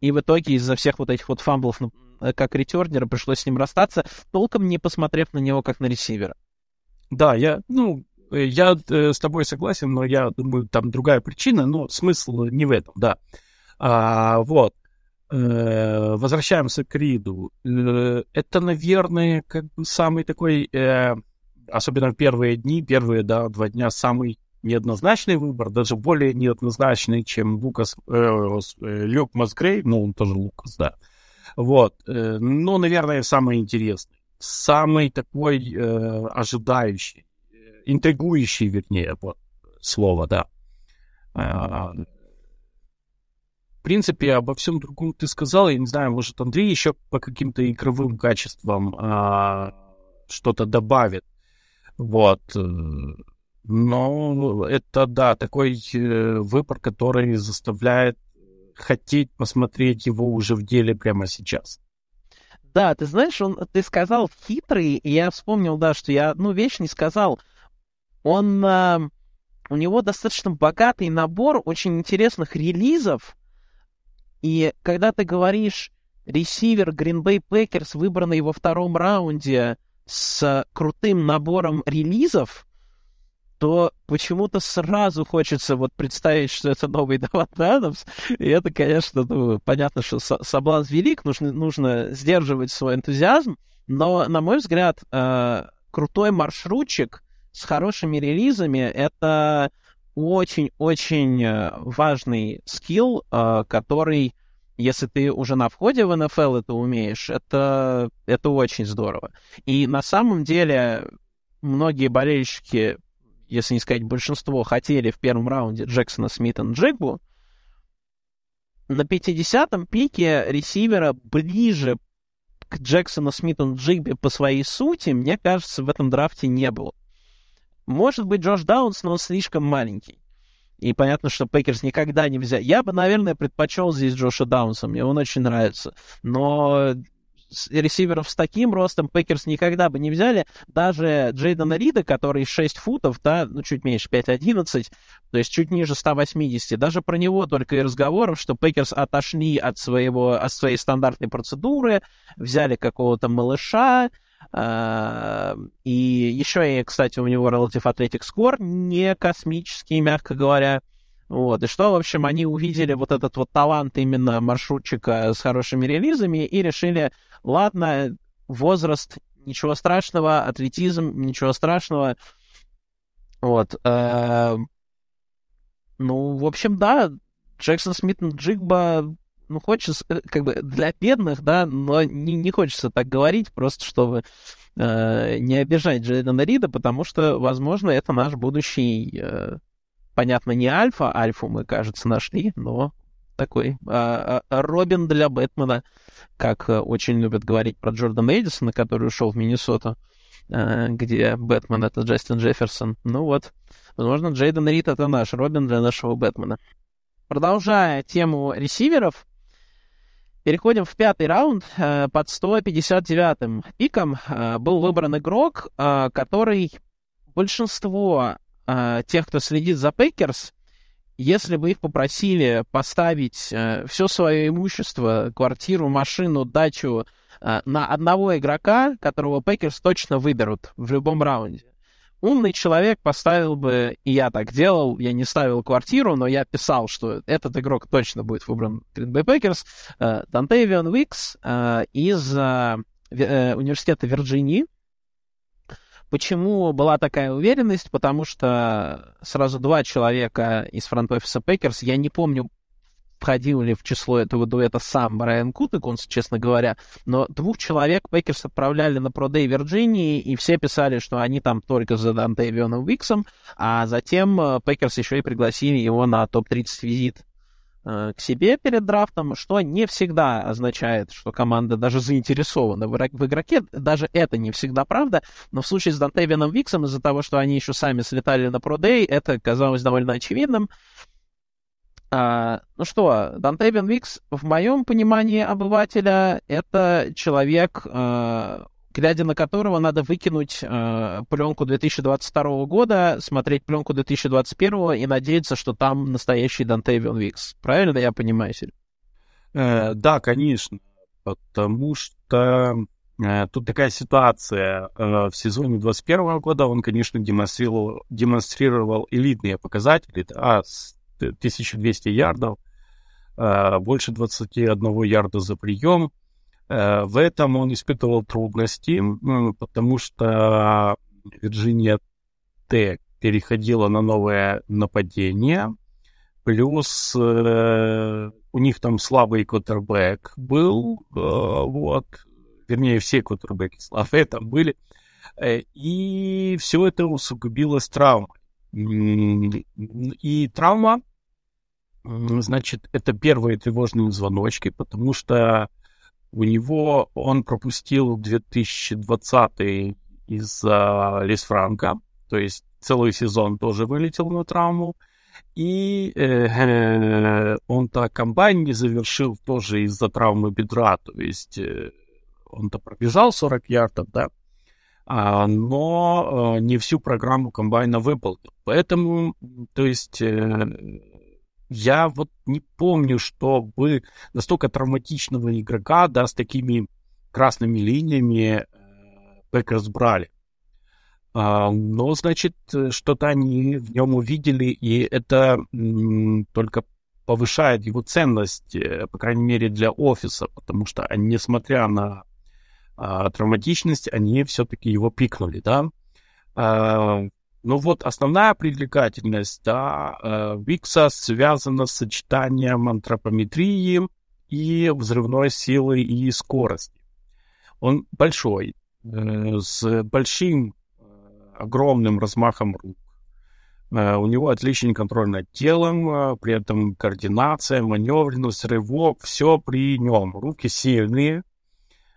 И в итоге из-за всех вот этих вот фамблов ну, как ретернера пришлось с ним расстаться, толком не посмотрев на него как на ресивера. Да, я, ну, Э, я э, с тобой согласен, но я думаю, там другая причина, но смысл не в этом, да. А, вот. Э, возвращаемся к Риду. Э, это, наверное, как бы самый такой, э, особенно в первые дни, первые, да, два дня, самый неоднозначный выбор, даже более неоднозначный, чем Лукас, э, э Люк Масгрей, ну, он тоже Лукас, да. Вот. Э, ну, наверное, самый интересный. Самый такой э, ожидающий интригующий, вернее, вот слово, да. А, в принципе, обо всем другом ты сказал. Я не знаю, может, Андрей еще по каким-то игровым качествам а, что-то добавит. Вот. Но это, да, такой э, выбор, который заставляет хотеть посмотреть его уже в деле прямо сейчас. Да, ты знаешь, он, ты сказал хитрый, и я вспомнил, да, что я одну вещь не сказал — он... Э, у него достаточно богатый набор очень интересных релизов. И когда ты говоришь ресивер Green Bay Packers, выбранный во втором раунде с крутым набором релизов, то почему-то сразу хочется вот представить, что это новый Дават Адамс. И это, конечно, ну, понятно, что соблазн велик, нужно, нужно сдерживать свой энтузиазм. Но, на мой взгляд, э, крутой маршрутчик с хорошими релизами это очень-очень э, важный скилл, э, который, если ты уже на входе в НФЛ это умеешь, это, это очень здорово. И на самом деле многие болельщики, если не сказать большинство, хотели в первом раунде Джексона Смита Джигбу. На 50-м пике ресивера ближе к Джексону Смиту Джигби по своей сути, мне кажется, в этом драфте не было. Может быть, Джош Даунс, но он слишком маленький. И понятно, что Пекерс никогда не взял. Я бы, наверное, предпочел здесь Джоша Даунса. Мне он очень нравится. Но ресиверов с таким ростом Пекерс никогда бы не взяли. Даже Джейдена Рида, который 6 футов, да, ну, чуть меньше, 5-11, то есть чуть ниже 180, даже про него только и разговоров, что Пекерс отошли от, своего, от своей стандартной процедуры, взяли какого-то малыша, а, и еще, и, кстати, у него Relative Athletic Score не космический, мягко говоря. Вот, и что, в общем, они увидели вот этот вот талант именно маршрутчика с хорошими релизами и решили, ладно, возраст, ничего страшного, атлетизм, ничего страшного. Вот. Э, ну, в общем, да, Джексон Смит Джигба ну, хочется, э, как бы, для бедных, да, но не, не хочется так говорить, просто чтобы э, не обижать Джейдена Рида, потому что, возможно, это наш будущий, э, понятно, не альфа, альфу мы, кажется, нашли, но такой э, Робин для Бэтмена, как э, очень любят говорить про Джордана Эдисона, который ушел в Миннесоту. э, где Бэтмен — это Джастин Джефферсон. Ну вот, возможно, Джейден Рид — это наш Робин для нашего Бэтмена. Продолжая тему ресиверов, переходим в пятый раунд. Э, под 159-м пиком э, был выбран игрок, который большинство тех, кто следит за Пейкерс, если бы их попросили поставить э, все свое имущество, квартиру, машину, дачу э, на одного игрока, которого Пекерс точно выберут в любом раунде, умный человек поставил бы, и я так делал, я не ставил квартиру, но я писал, что этот игрок точно будет выбран Green Bay Packers, э, Дантевион Викс э, из э, э, университета Вирджинии, Почему была такая уверенность? Потому что сразу два человека из фронт-офиса Пекерс, я не помню, входил ли в число этого дуэта сам Брайан Гутекунст, честно говоря, но двух человек Пекерс отправляли на pro day Вирджинии, и все писали, что они там только за Дантевионом Виксом, а затем э, Пекерс еще и пригласили его на топ-30 визит Э, к себе перед драфтом, что не всегда означает, что команда даже заинтересована в, игроке. Даже это не всегда правда. Но в случае с Дантевином Виксом, из-за того, что они еще сами слетали на продей, это казалось довольно очевидным. А, ну что, Дантевин Викс, в моем понимании обывателя, это человек, а, глядя на которого надо выкинуть э, пленку 2022 года, смотреть пленку 2021 и надеяться, что там настоящий Дантевион Викс. Правильно я понимаю, Сергей? Э, да, конечно, потому что э, тут такая ситуация. Э, в сезоне 2021 года он, конечно, демонстрировал, демонстрировал элитные показатели, да, 1200 ярдов, э, больше 21 ярда за прием, в этом он испытывал трудности, потому что Вирджиния Т переходила на новое нападение, плюс э, у них там слабый квотербек был, э, вот, вернее, все квотербеки слабые там были, и все это усугубилось травмой. И травма, значит, это первые тревожные звоночки, потому что у него он пропустил 2020 из-за Лисфранка, то есть целый сезон тоже вылетел на травму. И э, он-то комбайн не завершил тоже из-за травмы бедра, то есть э, он-то пробежал 40 ярдов, да, а, но э, не всю программу комбайна выполнил. Поэтому, то есть, э, я вот не помню, чтобы настолько травматичного игрока, да, с такими красными линиями Пекерс брали. А, но, значит, что-то они в нем увидели, и это только повышает его ценность, э, по крайней мере, для офиса, потому что, несмотря на а, травматичность, они все-таки его пикнули, да. Ну вот основная привлекательность да, э, Викса связана с сочетанием антропометрии и взрывной силы и скорости. Он большой, э, с большим, э, огромным размахом рук. У него отличный контроль над телом, при этом координация, маневренность, рывок, все при нем. Руки сильные.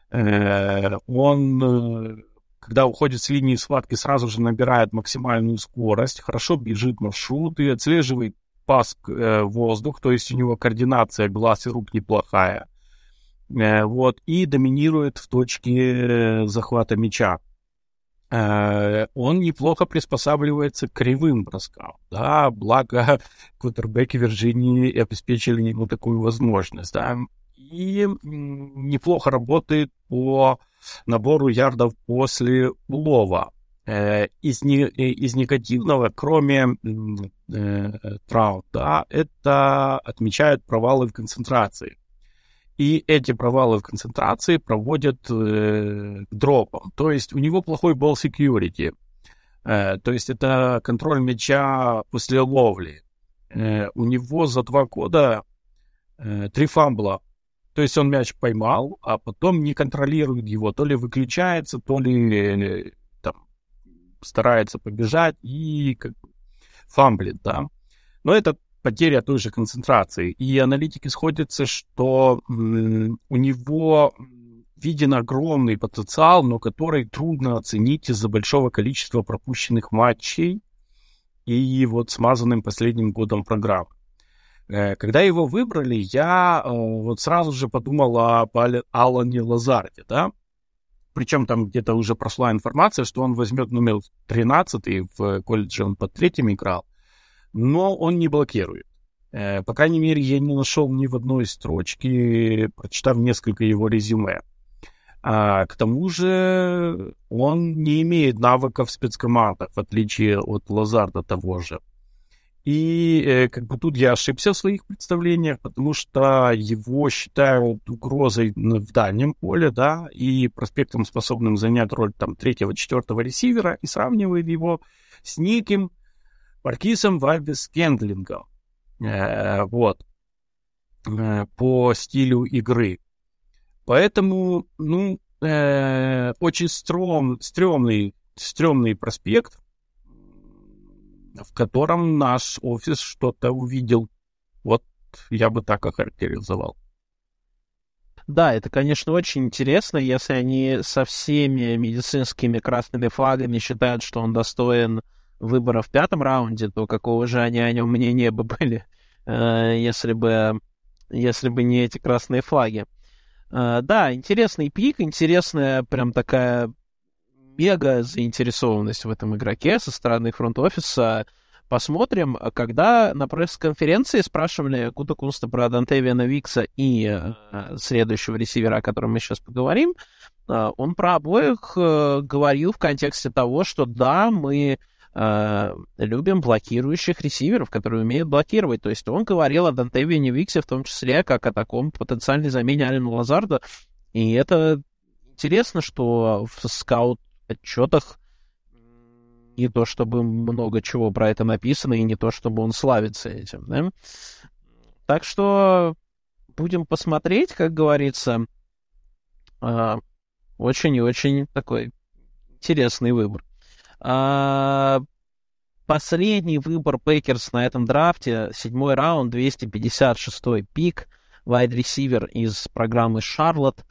Он когда уходит с линии схватки, сразу же набирает максимальную скорость, хорошо бежит маршруты, отслеживает пас э, воздух, то есть у него координация глаз и рук неплохая. Э, вот, и доминирует в точке э, захвата мяча. Э, он неплохо приспосабливается к кривым броскам. Да, благо квотербеки Вирджинии обеспечили ему такую возможность. Да. И неплохо работает по набору ярдов после улова. Э, из, не, э, из негативного, кроме э, травм, да, это отмечают провалы в концентрации. И эти провалы в концентрации проводят э, к дропам. То есть у него плохой ball security. Э, то есть это контроль мяча после ловли. Э, у него за два года э, три фамбла то есть он мяч поймал, а потом не контролирует его, то ли выключается, то ли там, старается побежать и как бы фамблит, да. Но это потеря той же концентрации. И аналитики сходятся, что у него виден огромный потенциал, но который трудно оценить из-за большого количества пропущенных матчей и вот смазанным последним годом программы. Э, когда его выбрали, я э, вот сразу же подумал об Алане Лазарде, да? Причем там где-то уже прошла информация, что он возьмет номер 13, в колледже он под третьим играл, но он не блокирует. Э, по крайней мере, я не нашел ни в одной строчке, прочитав несколько его резюме. А, к тому же он не имеет навыков спецкомандах, в отличие от Лазарда того же. И э, как бы тут я ошибся в своих представлениях, потому что его считают угрозой в дальнем поле, да, и проспектом, способным занять роль там третьего, четвертого ресивера, и сравнивает его с неким Маркисом Вальдес Кендлингом. Э, вот. Э, по стилю игры. Поэтому, ну, очень стрём, стрёмный, стрёмный проспект, в котором наш офис что-то увидел. Вот я бы так охарактеризовал. Да, это, конечно, очень интересно, если они со всеми медицинскими красными флагами считают, что он достоин выбора в пятом раунде, то какого же они о нем мнения бы были, э, если бы, если бы не эти красные флаги. Uh, да, интересный пик, интересная прям такая мега заинтересованность в этом игроке со стороны фронт-офиса. Посмотрим, когда на пресс-конференции спрашивали Кута Кунста про Дантевиана Викса и uh, следующего ресивера, о котором мы сейчас поговорим, uh, он про обоих э, говорил в контексте того, что да, мы э, любим блокирующих ресиверов, которые умеют блокировать. То есть он говорил о Дантевине Виксе в том числе как о таком потенциальной замене Алина Лазарда. И это интересно, что в скаут-отчетах не то чтобы много чего про это написано, и не то чтобы он славится этим, да? Так что будем посмотреть, как говорится. А, очень и очень такой интересный выбор. А, последний выбор Пекерс на этом драфте, седьмой раунд, 256-й пик, вайд-ресивер из программы Шарлотт,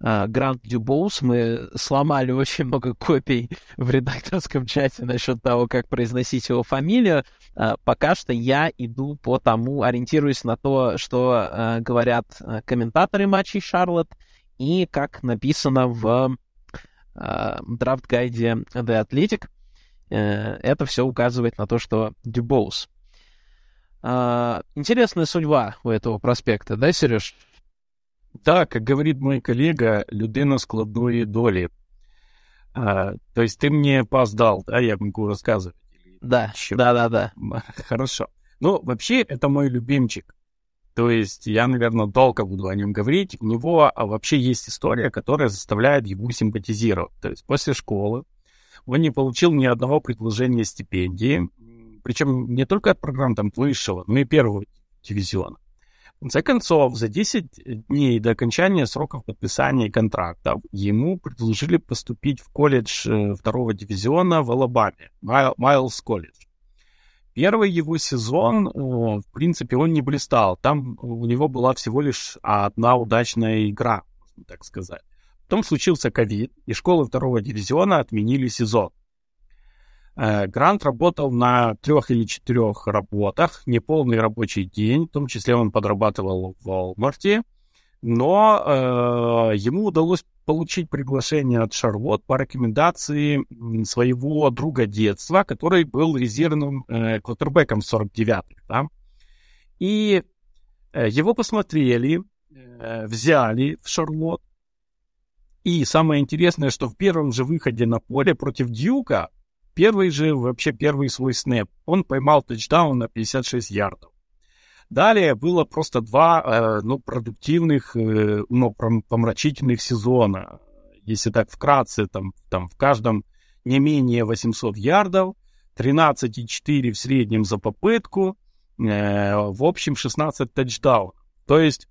Грант Дюбоус. Мы сломали очень много копий в редакторском чате насчет того, как произносить его фамилию. А, пока что я иду по тому, ориентируюсь на то, что говорят комментаторы матчей Шарлотт и как написано в драфт-гайде The Athletic. Э, это все указывает на то, что Дюбоус. А, интересная судьба у этого проспекта, да, Сереж? Да, как говорит мой коллега, людина складної долі. А, то есть ты мне опоздал, да, я могу рассказывать? Да, да, да, да. Хорошо. Ну, вообще, это мой любимчик. То есть я, наверное, долго буду о нем говорить. У него а, вообще есть история, которая заставляет его симпатизировать. То есть после школы он не получил ни одного предложения стипендии, причем не только от программ там высшего, но и первого дивизиона. Конце концов, за 10 дней до окончания сроков подписания контракта ему предложили поступить в колледж э, второго дивизиона в Алабаме, Майлз колледж. Первый его сезон, в принципе, он не блистал. Там у него была всего лишь одна удачная игра, так сказать. Потом случился ковид, и школы второго дивизиона отменили сезон. Э, Грант работал на трех или четырех работах, неполный рабочий день, в том числе он подрабатывал в Walmart, но э, ему удалось получить приглашение от Шарлот по рекомендации своего друга детства, который был резервным э, квотербеком 49-х. Да? И э, его посмотрели, э, взяли в Шарлот, и самое интересное, что в первом же выходе на поле против Дьюка, первый же, вообще первый свой снэп, он поймал тачдаун на 56 ярдов. Далее было просто два, э, ну, продуктивных, э, ну, помрачительных сезона. Если так вкратце, там, там в каждом не менее 800 ярдов, 13,4 в среднем за попытку, э, в общем 16 тачдаунов. То есть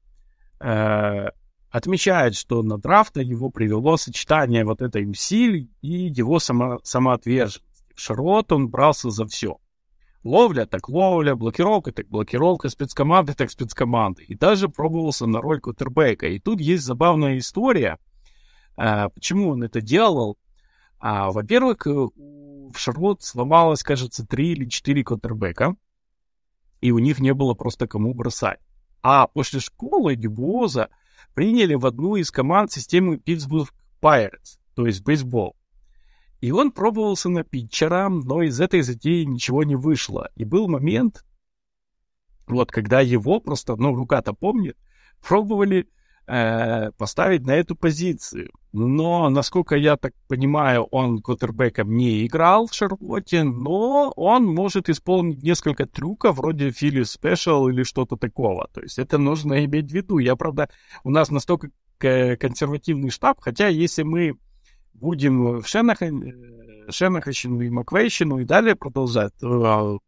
э, отмечает, что на драфта его привело сочетание вот этой усилий и его само, самоотверженности. В Шарлотт он брался за все. Ловля так ловля, блокировка так блокировка, спецкоманды так спецкоманды. И даже пробовался на роль кутербека. И тут есть забавная история. А, почему он это делал? А, во-первых, э, в Шарлотт сломалось, кажется, три или четыре квотербека, и у них не было просто кому бросать. А после школы Дюбуоза приняли в одну из команд системы Питтсбург Pirates, то есть бейсбол. И он пробовался на питчера, но из этой затеи ничего не вышло. И был момент, вот когда его просто, ну, рука-то помнит, пробовали э, поставить на эту позицию. Но, насколько я так понимаю, он квотербеком не играл в Шарлотте, но он может исполнить несколько трюков вроде Фили Спешл или что-то такого. То есть это нужно иметь в виду. Я, правда, у нас настолько консервативный штаб, хотя если мы будем в Шенаха, э, Шенахащину и Маквейщину и далее продолжать, то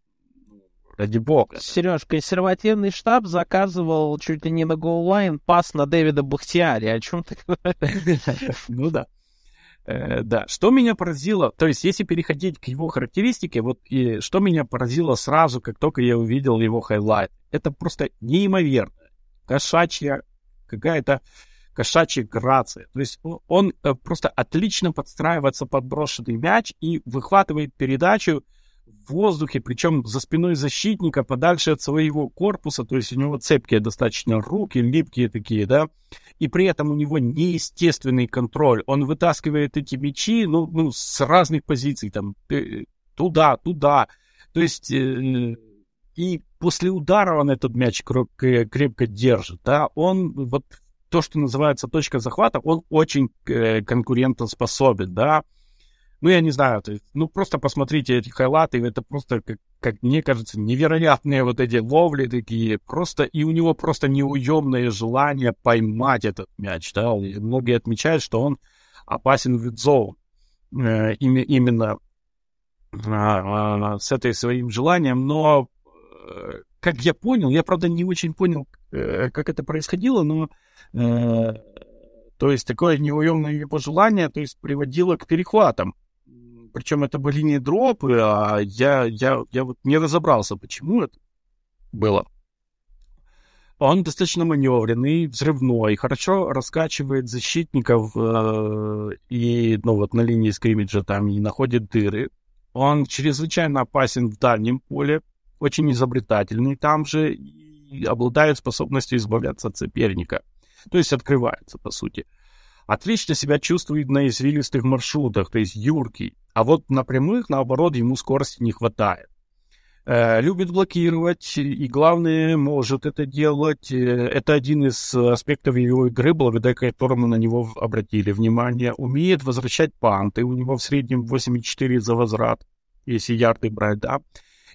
Ради бога. Сереж, консервативный штаб заказывал чуть ли не на goal line пас на Дэвида Бахтиари. О чем ты говоришь? Ну да. Э, да, что меня поразило, то есть если переходить к его характеристике, вот и что меня поразило сразу, как только я увидел его хайлайт, это просто неимоверно. Кошачья, какая-то кошачья грация. То есть он э, просто отлично подстраивается под брошенный мяч и выхватывает передачу в воздухе, причем за спиной защитника, подальше от своего корпуса, то есть у него цепкие достаточно руки, липкие такие, да, и при этом у него неестественный контроль. Он вытаскивает эти мячи, ну, ну с разных позиций, там, э, туда, туда. То есть, э, и после удара он этот мяч крепко, крепко держит, да, он вот то, что называется точка захвата, он очень э, конкурентоспособен, да, ну, я не знаю, то есть, ну, просто посмотрите эти хайлайты, это просто, как, как мне кажется, невероятные вот эти ловли такие, просто, и у него просто неуемное желание поймать этот мяч, да, и многие отмечают, что он опасен в зону, э, именно э, с этой своим желанием, но, э, как я понял, я, правда, не очень понял, э, как это происходило, но э, то есть такое неуемное его желание, то есть приводило к перехватам причем это были не дропы, а я, я, я вот не разобрался, почему это было. Он достаточно маневренный, взрывной, хорошо раскачивает защитников э, и, ну вот на линии скриммиджа там и находит дыры. Он чрезвычайно опасен в дальнем поле, очень изобретательный там же и обладает способностью избавляться от соперника. То есть открывается, по сути. Отлично себя чувствует на извилистых маршрутах, то есть юркий. А вот на прямых, наоборот, ему скорости не хватает. Э, любит блокировать, и главное, может это делать. Э, это один из аспектов его игры, благодаря которому на него обратили внимание. Умеет возвращать панты, у него в среднем 8,4 за возврат, если ярды брать, да.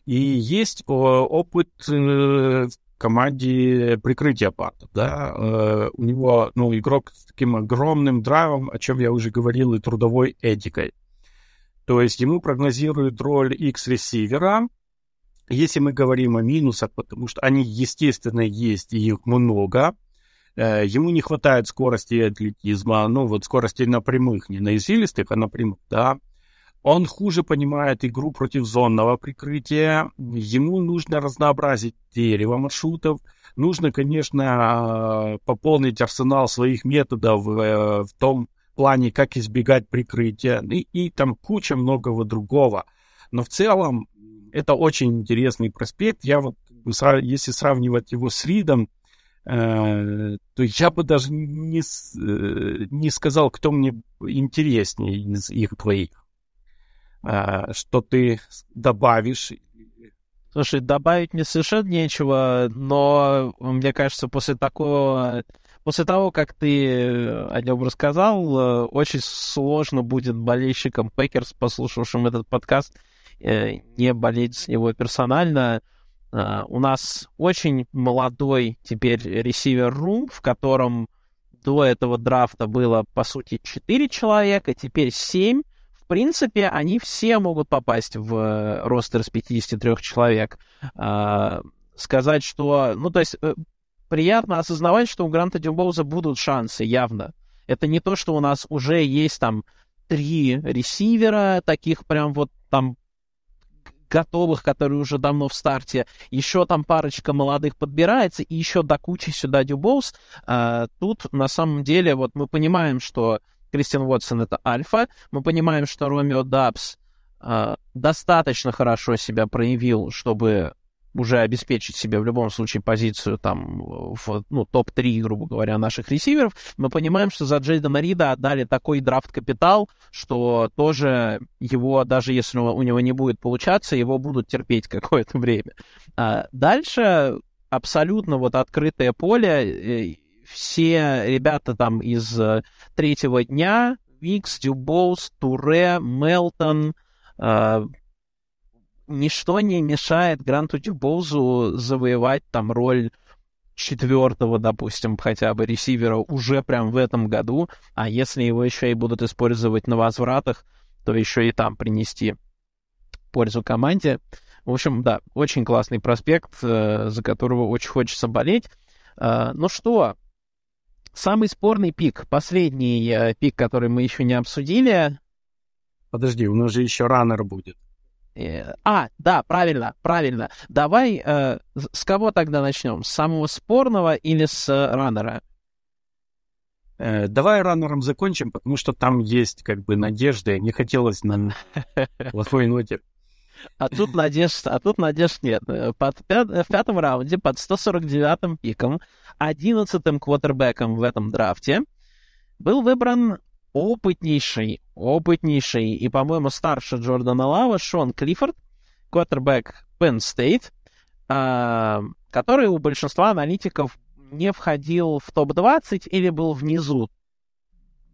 И есть опыт э, в команде прикрытия пантов, да. У него, ну, игрок с таким огромным драйвом, о чем я уже говорил, и трудовой этикой. То есть ему прогнозируют роль X-ресивера, если мы говорим о минусах, потому что они, естественно, есть, и их много, э, ему не хватает скорости и атлетизма, ну вот скорости на прямых, не на извилистых, а на прямых, да. Он хуже понимает игру против зонного прикрытия, ему нужно разнообразить дерево маршрутов, нужно, конечно, пополнить арсенал своих методов э, в том, плане, как избегать прикрытия, и, и там куча многого другого. Но в целом это очень интересный проспект. Я вот, если сравнивать его с Ридом, э, то я бы даже не, э, не сказал, кто мне интереснее из их двоих. Э, что ты добавишь Слушай, добавить мне совершенно нечего, но мне кажется, после такого После того, как ты о нем рассказал, э, очень сложно будет болельщикам Пекерс, послушавшим этот подкаст, э, не болеть за него персонально. У нас очень молодой теперь receiver room, в котором до этого драфта было, по сути, 4 человека, теперь 7. В принципе, они все могут попасть в ростер с 53 человек. Сказать, что... Ну, то есть приятно осознавать, что у Гранта Дюбоуза будут шансы, явно. Это не то, что у нас уже есть там три ресивера, таких прям вот там готовых, которые уже давно в старте. Еще там парочка молодых подбирается, и еще до кучи сюда Дюбоус. А, тут на самом деле вот мы понимаем, что Кристиан Уотсон — это альфа. Мы понимаем, что Ромео Дабс э, достаточно хорошо себя проявил, чтобы уже обеспечить себе в любом случае позицию там в ну, топ-3, грубо говоря, наших ресиверов, мы понимаем, что за Джейдена Рида отдали такой драфт-капитал, что тоже его, даже если у него не будет получаться, его будут терпеть какое-то время. А дальше абсолютно вот открытое поле, э, все ребята там из э, третьего дня, Викс, Дюбоус, Туре, Мелтон, э, ничто не мешает Гранту Дюбоузу завоевать там роль четвертого, допустим, хотя бы ресивера уже прям в этом году, а если его еще и будут использовать на возвратах, то еще и там принести пользу команде. В общем, да, очень классный проспект, э, за которого очень хочется болеть. Ну что, самый спорный пик, последний э, пик, который мы еще не обсудили. Подожди, у нас же еще раннер будет. Э, а, да, правильно, правильно. Давай э, с кого тогда начнем? С самого спорного или с э, раннера? Э, давай раннером закончим, потому что там есть как бы надежды. Не хотелось на плохой ноте. А тут надежд, а тут надежд нет. Э, под пят, в пятом раунде, под 149-м пиком, 11-м квотербеком в этом драфте, был выбран опытнейший, опытнейший и, по-моему, старше Джордана Лава Шон Клиффорд, квотербек Penn State, э, который у большинства аналитиков не входил в топ-20 или был внизу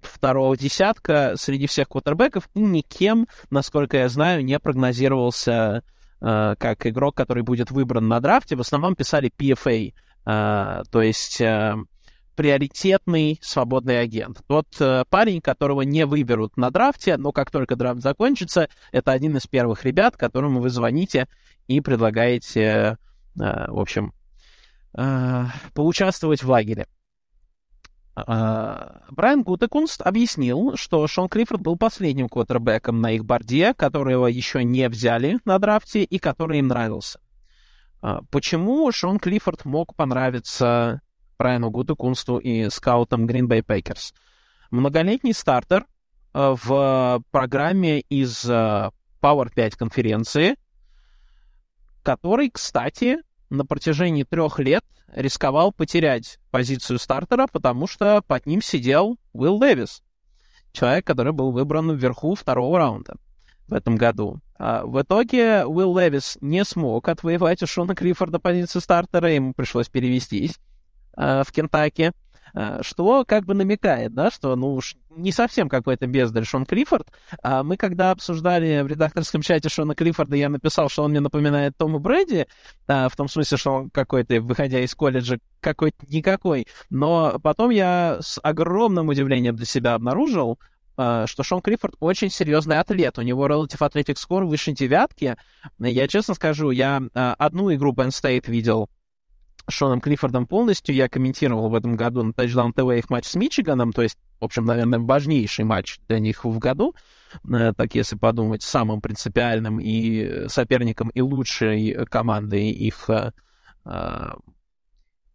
второго десятка среди всех квотербеков и никем, насколько я знаю, не прогнозировался э, как игрок, который будет выбран на драфте. В основном писали PFA, э, то есть э, приоритетный свободный агент. Тот э, парень, которого не выберут на драфте, но как только драфт закончится, это один из первых ребят, которому вы звоните и предлагаете, э, в общем, э, поучаствовать в лагере. Uh, Брайан Гутекунст объяснил, что Шон Клиффорд был последним квотербеком на их борде, которого еще не взяли на драфте и который им нравился. Uh, почему Шон Клиффорд мог понравиться Брайану Гутекунсту и скаутам Green Bay Packers? Многолетний стартер uh, в программе из Power 5 конференции, который, кстати, на протяжении трех лет рисковал потерять позицию стартера, потому что под ним сидел Уилл Дэвис, человек, который был выбран вверху второго раунда в этом году. А в итоге Уилл Дэвис не смог отвоевать у Шона Клиффорда позицию стартера, ему пришлось перевестись э, в Кентаки. Э, что как бы намекает, да, что, ну уж не совсем какой-то бездарь Шон Клиффорд. А мы когда обсуждали в редакторском чате Шона Клиффорда, я написал, что он мне напоминает Тома Брэди, а, в том смысле, что он какой-то, выходя из колледжа, какой-то никакой. Но потом я с огромным удивлением для себя обнаружил, а, что Шон Клиффорд очень серьезный атлет. У него Relative Athletic Score выше девятки. Я честно скажу, я а, одну игру Penn State видел Шоном Клиффордом полностью. Я комментировал в этом году на Touchdown TV их матч с Мичиганом, то есть, в общем, наверное, важнейший матч для них в году, э, так если подумать, самым принципиальным и соперником, и лучшей командой их, э, э,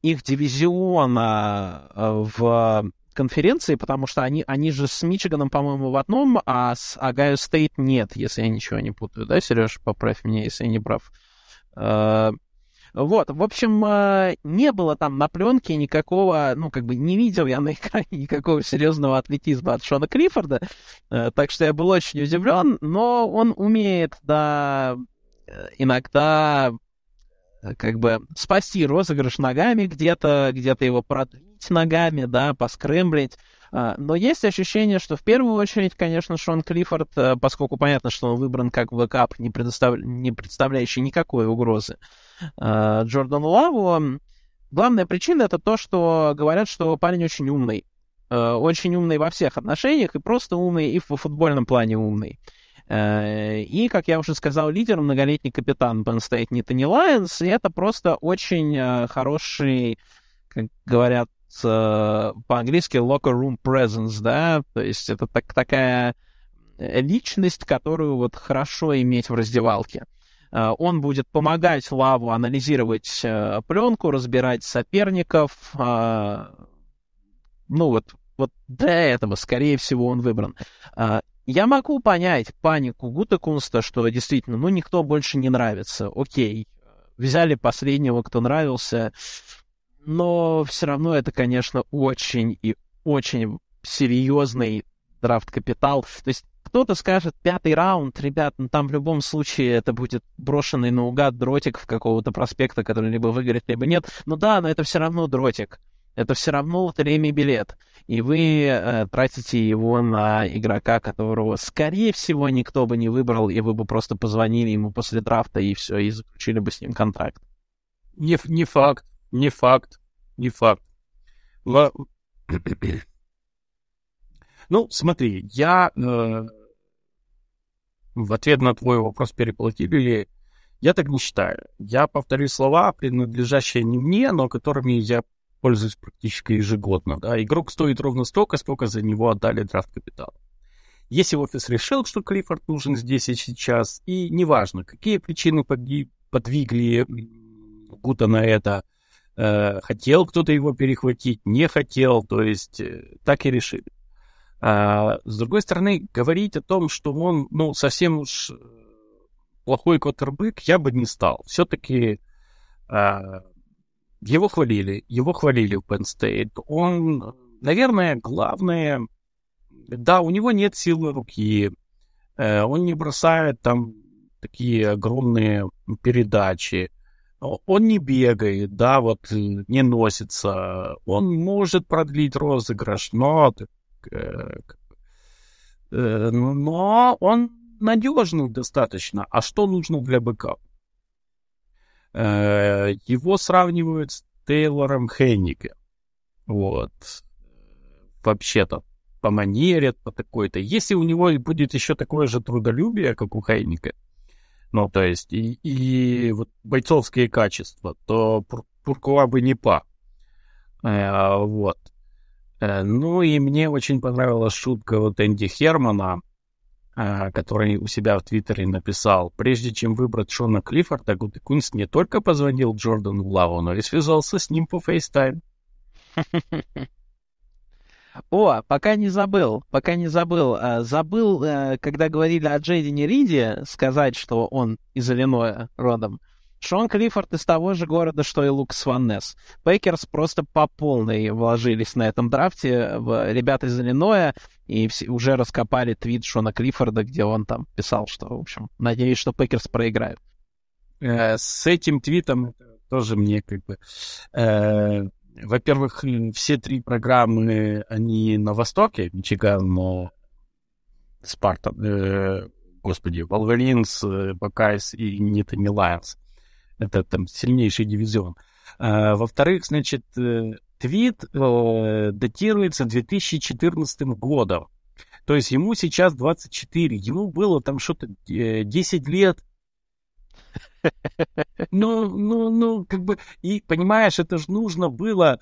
их дивизиона в конференции, потому что они, они же с Мичиганом, по-моему, в одном, а с Ohio State нет, если я ничего не путаю, да, Сереж, поправь меня, если я не прав. Вот, в общем, э, не было там на пленке никакого, ну, как бы не видел я на экране никакого серьезного атлетизма от Шона Клиффорда, э, так что я был очень удивлен, но он умеет, да, э, иногда как бы спасти розыгрыш ногами где-то, где-то его продлить ногами, да, поскрэмблить. Но есть ощущение, что в первую очередь, конечно, Шон Клиффорд, поскольку понятно, что он выбран как бэкап, не, предостав... не представляющий никакой угрозы, Э, Джордану Лаву. Главная причина это то, что говорят, что парень очень умный. Э, очень умный во всех отношениях, и просто умный, и в футбольном плане умный. Э, и, как я уже сказал, лидер, многолетний капитан Penn State Ниттани Лайонс, и это просто очень хороший, как говорят по-английски, locker room presence, да, то есть это так, такая личность, которую вот хорошо иметь в раздевалке. Э, он будет помогать Лаву анализировать э, пленку, разбирать соперников, э, ну вот вот для этого, скорее всего, он выбран. Я могу понять панику Гута Кунста, что действительно, ну, никто больше не нравится. Окей, взяли последнего, кто нравился, но все равно это, конечно, очень и очень серьезный драфт-капитал. То есть кто-то скажет, пятый раунд, ребят, ну там в любом случае это будет брошенный наугад дротик в какого-то проспекта, который либо выиграет, либо нет. Ну да, но это все равно дротик. Это все равно лотерейный билет. И вы э, тратите его на игрока, которого, скорее всего, никто бы не выбрал, и вы бы просто позвонили ему после драфта и все, и заключили бы с ним контракт. Не, не факт, не факт, не факт. Во... Ну, смотри, я э, в ответ на твой вопрос переплатили ли, я так не считаю. Я повторю слова, принадлежащие не мне, но которыми я пользуюсь практически ежегодно. Да? Игрок стоит ровно столько, сколько за него отдали драфт капитала. Если офис решил, что Клиффорд нужен здесь и сейчас, и неважно, какие причины подвигли Гута на это, э, хотел кто-то его перехватить, не хотел, то есть э, так и решили. А, с другой стороны, говорить о том, что он, ну, совсем уж плохой квотербек, я бы не стал. Все-таки а, его хвалили, его хвалили в Penn State. Он, наверное, главное, да, у него нет силы руки, э, он не бросает там такие огромные передачи, он не бегает, да, вот не носится, он может продлить розыгрыш, но Э, э, но он надежный достаточно. А что нужно для бэкапа? Э, его сравнивают с Тейлором Хейнике. Вот. Вообще-то, по манере, по такой-то. Если у него будет еще такое же трудолюбие, как у Хейника, ну, то есть, и, и вот бойцовские качества, то Пуркова бы не па. Вот. Э, ну и мне очень понравилась шутка вот Энди Хермана, э, который у себя в Твиттере написал, прежде чем выбрать Шона Клиффорда, Гутекунс не только позвонил Джордану Лаву, но и связался с ним по FaceTime. О, пока не забыл, пока не забыл. Э, забыл, когда говорили о Джейдине Риде, сказать, что он из Иллиноя родом. Шон Клиффорд из того же города, что и Лукас Ван Несс. Packers просто по полной вложились на этом драфте. Ребята из Иллиноя и все, уже раскопали твит Шона Клиффорда, где он там писал, что, в общем, надеюсь, что Packers проиграют. Э, с этим твитом тоже мне как бы... Э, во-первых, все три программы, они на востоке, Мичиган, но Спарта, э, господи, Wolverines, Buckeyes и Nittany Lions. Это там сильнейший дивизион. А, во-вторых, значит, э, твит э, датируется 2014 годом. То есть ему сейчас 24, ему было там что-то 10 э, лет. Ну, ну, ну, как бы, и понимаешь, это же нужно было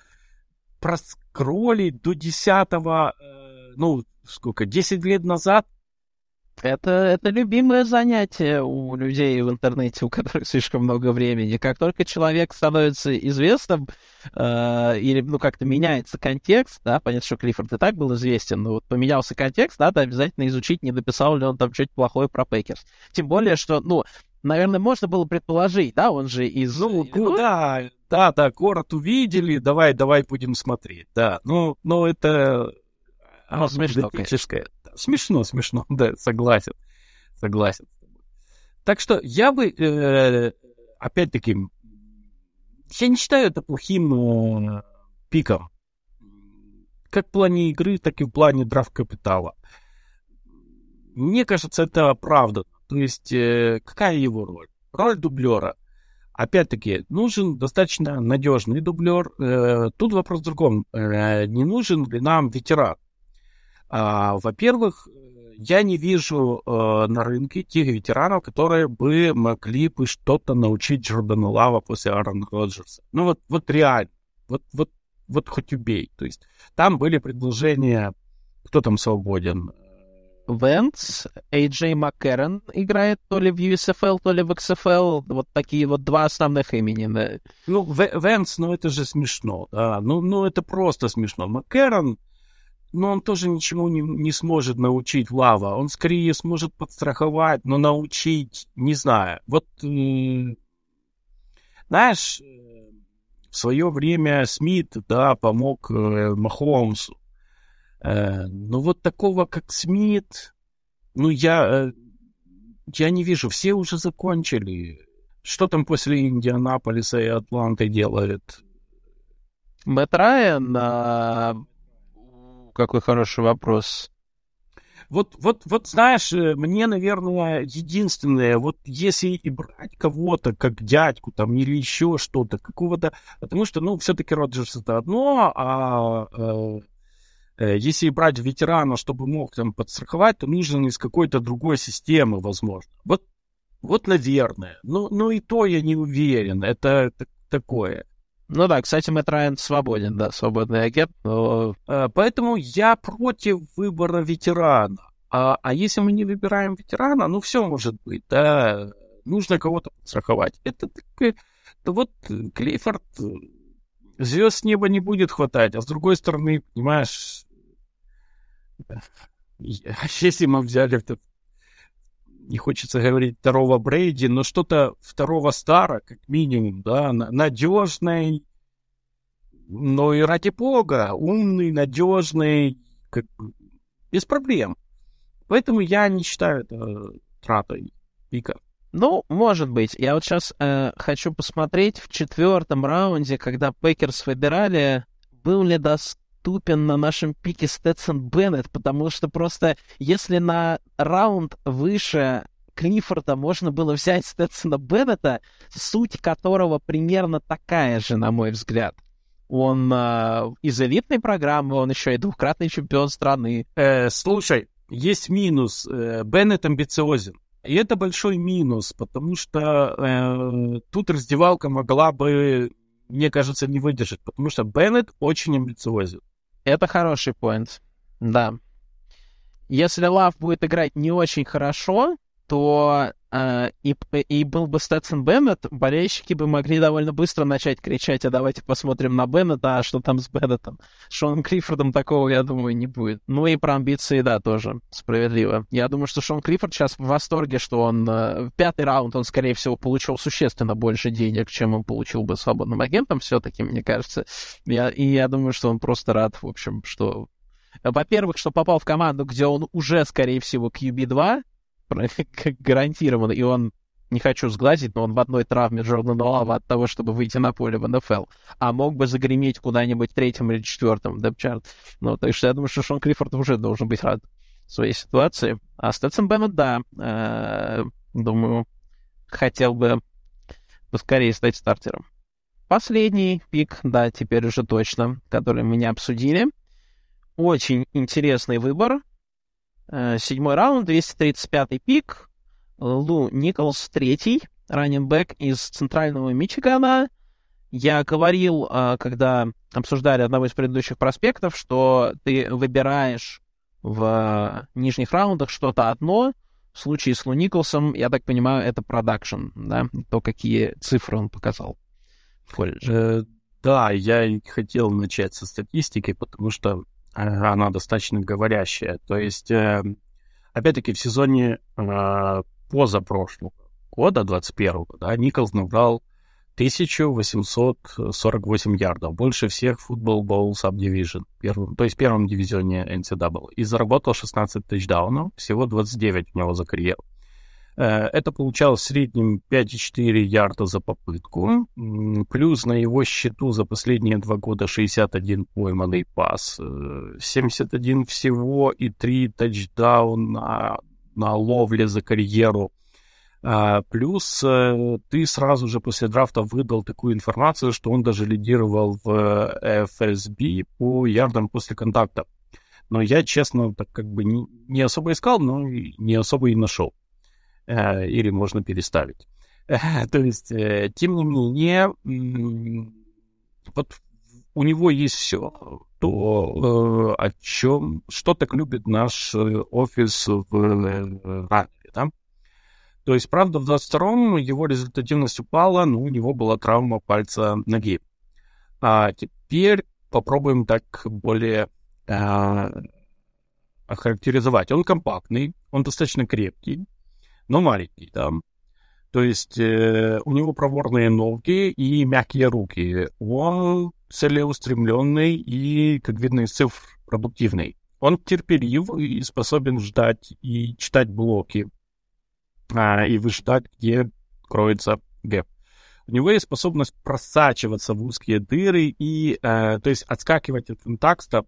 проскролить до 10 ну, сколько, 10 лет назад это, это любимое занятие у людей в интернете, у которых слишком много времени. Как только человек становится известным, э, или, ну, как-то меняется контекст, да, понятно, что Клиффорд и так был известен, но вот поменялся контекст, надо обязательно изучить, не дописал ли он там что-то плохое про Пейкерс. Тем более, что, ну, наверное, можно было предположить, да, он же из... Ну, ну да, да, да, город увидели, давай, давай будем смотреть, да. Ну, ну это... Ну, смешно, конечно. Смешно, смешно, да, согласен, согласен. Так что я бы, э, опять-таки, я не считаю это плохим э, пиком. Как в плане игры, так и в плане драфт капитала. Мне кажется, это правда. То есть, э, какая его роль? Роль дублера. Опять-таки, нужен достаточно надежный дублер. Тут вопрос в другом. Не нужен ли нам ветеран? А, во-первых, я не вижу э, на рынке тех ветеранов, которые бы могли бы что-то научить Джордана Лава после Аарона Роджерса. Ну вот, вот реально, вот, вот, вот хоть убей. То есть там были предложения, кто там свободен. Венс, Эйджей Маккерон играет то ли в USFL, то ли в XFL. Вот такие вот два основных имени. Да. Ну, Венс, ну это же смешно, да. Ну, ну это просто смешно. Маккерон, но он тоже ничему не, не сможет научить Лава. Он скорее сможет подстраховать, но научить, не знаю. Вот, э, знаешь, э, в свое время Смит, да, помог э, Махомсу. Э, но вот такого, как Смит, ну, я, э, я не вижу. Все уже закончили. Что там после Индианаполиса и Атланты делают? Мэтт Райан, а... какой хороший вопрос. Вот, вот, вот, знаешь, э, мне, наверное, единственное, вот если и брать кого-то как дядьку там или еще что-то, какого-то, потому что, ну, все-таки Роджерс это одно, а э, э, если брать ветерана, чтобы мог там подстраховать, то нужно из какой-то другой системы, возможно. Вот, вот, наверное. Ну, ну и то я не уверен. Это такое. Ну да, кстати, Мэтт Райан свободен, да, свободный агент, но... Э, поэтому я против выбора ветерана. А, а если мы не выбираем ветерана, ну все может быть, да, нужно кого-то подстраховать. Это, это вот Клейфорд звезд с неба не будет хватать, а с другой стороны, понимаешь, если мы взяли этот не хочется говорить второго Брейди, но что-то второго Стара, как минимум, да, надежный, но и ради бога, умный, надежный, как, без проблем. Поэтому я не считаю это тратой пика. Ну, может быть. Я вот сейчас э, хочу посмотреть в четвертом раунде, когда Packers выбирали, был ли доступен на нашем пике Стетсон Беннет, потому что просто если на раунд выше Клиффорда можно было взять Стэтсона Беннета, суть которого примерно такая же, на мой взгляд. Он э, из элитной программы, он еще и двукратный чемпион страны. Э, слушай, есть минус. Э, Беннет амбициозен. И это большой минус, потому что э, тут раздевалка могла бы, мне кажется, не выдержать, потому что Беннет очень амбициозен. Это хороший поинт, да. Если Лав будет играть не очень хорошо, то и, и был бы Стэтсон Беннет, болельщики бы могли довольно быстро начать кричать, а давайте посмотрим на Беннета, а что там с Беннетом. Шоном Клиффордом такого, я думаю, не будет. Ну и про амбиции, да, тоже справедливо. Я думаю, что Шон Клиффорд сейчас в восторге, что он э, в пятый раунд, он, скорее всего, получил существенно больше денег, чем он получил бы свободным агентом все-таки, мне кажется. Я, и я думаю, что он просто рад, в общем, что во-первых, что попал в команду, где он уже, скорее всего, QB2, гарантированно, и он, не хочу сглазить, но он в одной травме Джордана от того, чтобы выйти на поле в НФЛ, а мог бы загреметь куда-нибудь третьем или четвертом депчарт. Ну, так что я думаю, что Шон Клиффорд уже должен быть рад своей ситуации. А Стэдсон Беннет, да, э, думаю, хотел бы поскорее стать стартером. Последний пик, да, теперь уже точно, который мы не обсудили. Очень интересный выбор. Э, седьмой раунд, 235-й пик. Лу Николс третий, раненбэк из центрального Мичигана. Я говорил, э, когда обсуждали одного из предыдущих проспектов, что ты выбираешь в нижних раундах что-то одно. В случае с Лу Николсом, я так понимаю, это продакшн, да? То, какие цифры он показал в колледже. Э, да, я хотел начать со статистики, потому что она достаточно говорящая. То есть, э, опять-таки, в сезоне э, позапрошлого года, 21-го, да, Николс набрал 1848 ярдов, больше всех Football Bowl Subdivision, то есть первом дивизионе NCAA, и заработал 16 тачдаунов, всего 29 у него за карьеру. Э, это получалось в среднем 5,4 ярда за попытку. Плюс на его счету за последние два года 61 пойманный пас, 71 э, всего и 3 тачдауна на ловле за карьеру. А, плюс э, ты сразу же после драфта выдал такую информацию, что он даже лидировал в FSB по ярдам после контакта. Но я, честно, так как бы не особо искал, но не особо и нашел. Э, или можно переставить. То есть, э, тем не менее, вот у него есть все, то, э, о чем, что так любит наш офис в раннере, да? То есть, правда, в 22-м его результативность упала, но у него была травма пальца ноги. А теперь попробуем так более охарактеризовать. Он компактный, он достаточно крепкий, но маленький, да. То есть э, у него проворные ноги и мягкие руки. Он целеустремленный и, как видно из цифр, продуктивный. Он терпелив и способен ждать и читать блоки а, и выжидать, где кроется гэп. У него есть способность просачиваться в узкие дыры и, э, то есть, отскакивать от контакта.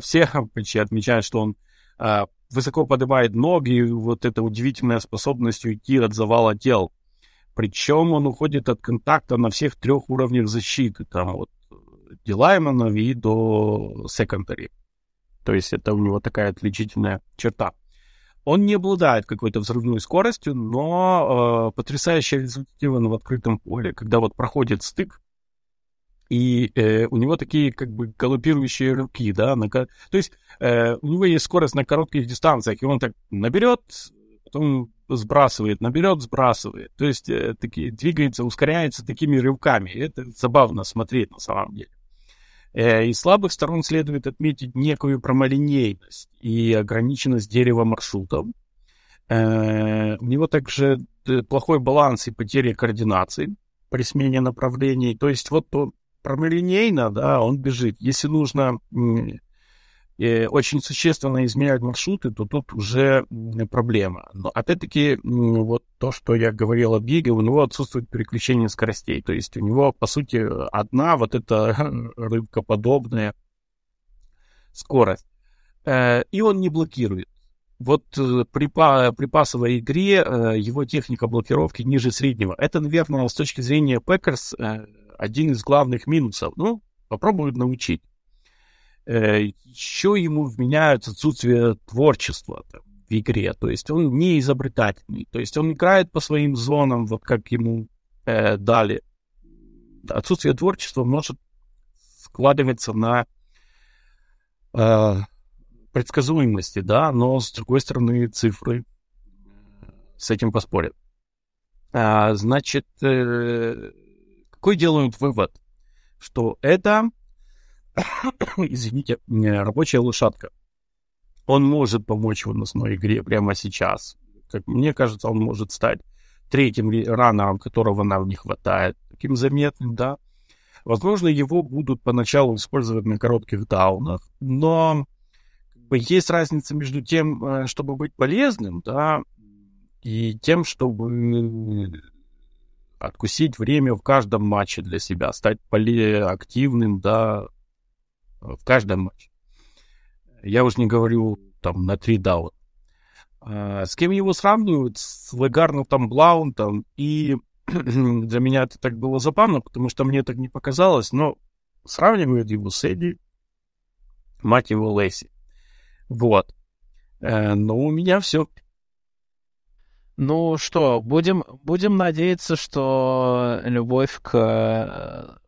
Все почти отмечают, что он э, высоко поднимает ноги, и вот эта удивительная способность уйти от завала тел. Причем он уходит от контакта на всех трех уровнях защиты. Там вот Дилаймана и до секондари. То есть это у него такая отличительная черта. Он не обладает какой-то взрывной скоростью, но э, потрясающе результативен в открытом поле, когда вот проходит стык, и э, у него такие как бы галопирующие рывки, да, на, то есть э, у него есть скорость на коротких дистанциях, и он так наберет, потом сбрасывает, наберет, сбрасывает, то есть э, такие, двигается, ускоряется такими рывками, это забавно смотреть на самом деле. Э, из слабых сторон следует отметить некую промолинейность и ограниченность дерева маршрутов. Э, у него также э, плохой баланс и потеря координации при смене направлений. То есть вот прямолинейно, да, он бежит. Если нужно очень существенно изменять маршруты, то тут уже проблема. Но опять-таки, вот то, что я говорил о беге, у него отсутствует переключение скоростей. То есть у него, по сути, одна вот эта рыбкоподобная скорость. Э, и он не блокирует. Вот э, при, при пасовой игре э, его техника блокировки ниже среднего. Это, наверное, с точки зрения Packers один из главных минусов. Ну, попробуют научить. Э, еще ему вменяют отсутствие творчества в игре. То есть он не изобретательный. То есть он играет по своим зонам, вот как ему э, дали. Отсутствие творчества может складываться на э, предсказуемости, да, но с другой стороны цифры с этим поспорят. А, значит, э, какой делают вывод? Что это извините, рабочая лошадка. Он может помочь в выносной игре прямо сейчас. Как мне кажется, он может стать третьим раннером, которого нам не хватает. Таким заметным, да. Возможно, его будут поначалу использовать на коротких даунах, но как бы, есть разница между тем, э, чтобы быть полезным, да, и тем, чтобы откусить время в каждом матче для себя, стать более активным, да, в каждом матче. Я уж не говорю там на три даун. А, с кем его сравнивают? С Легарнутом Блаунтом. И для меня это так было забавно, потому что мне так не показалось, но сравнивают его с Эдди, мать его Лэйси. Вот. Э, но у меня все. Ну что, будем, будем надеяться, что любовь к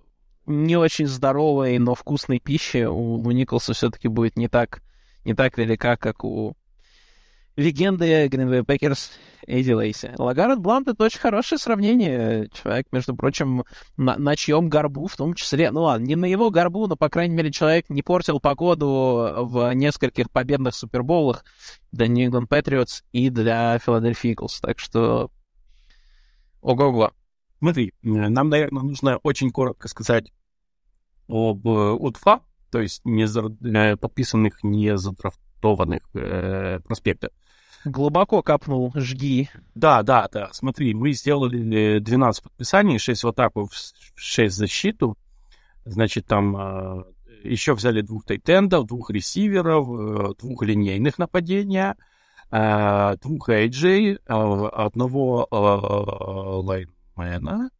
не очень здоровой, но вкусной пищи у, у Николса все-таки будет не так, не так велика, как у легенды Green Bay Packers Эдди Лейси. Лагард Блант — это очень хорошее сравнение. Человек, между прочим, на, на чьем горбу, в том числе, ну ладно, не на его горбу, но, по крайней мере, человек не портил погоду в нескольких победных суперболах для New England Patriots и для Philadelphia Eagles. Так что ого-го. Смотри, нам, наверное, нужно очень коротко сказать об э, УТФА, то есть не за, э, подписанных, не задрафтованных э, проспектах. Глубоко капнул, жги. Да, да, да. Смотри, мы сделали 12 подписаний, 6 в атаку, 6 в защиту. Значит, там э, еще взяли двух тайтендов, двух ресиверов, э, двух линейных нападения, э, двух edge, одного лайнмэна,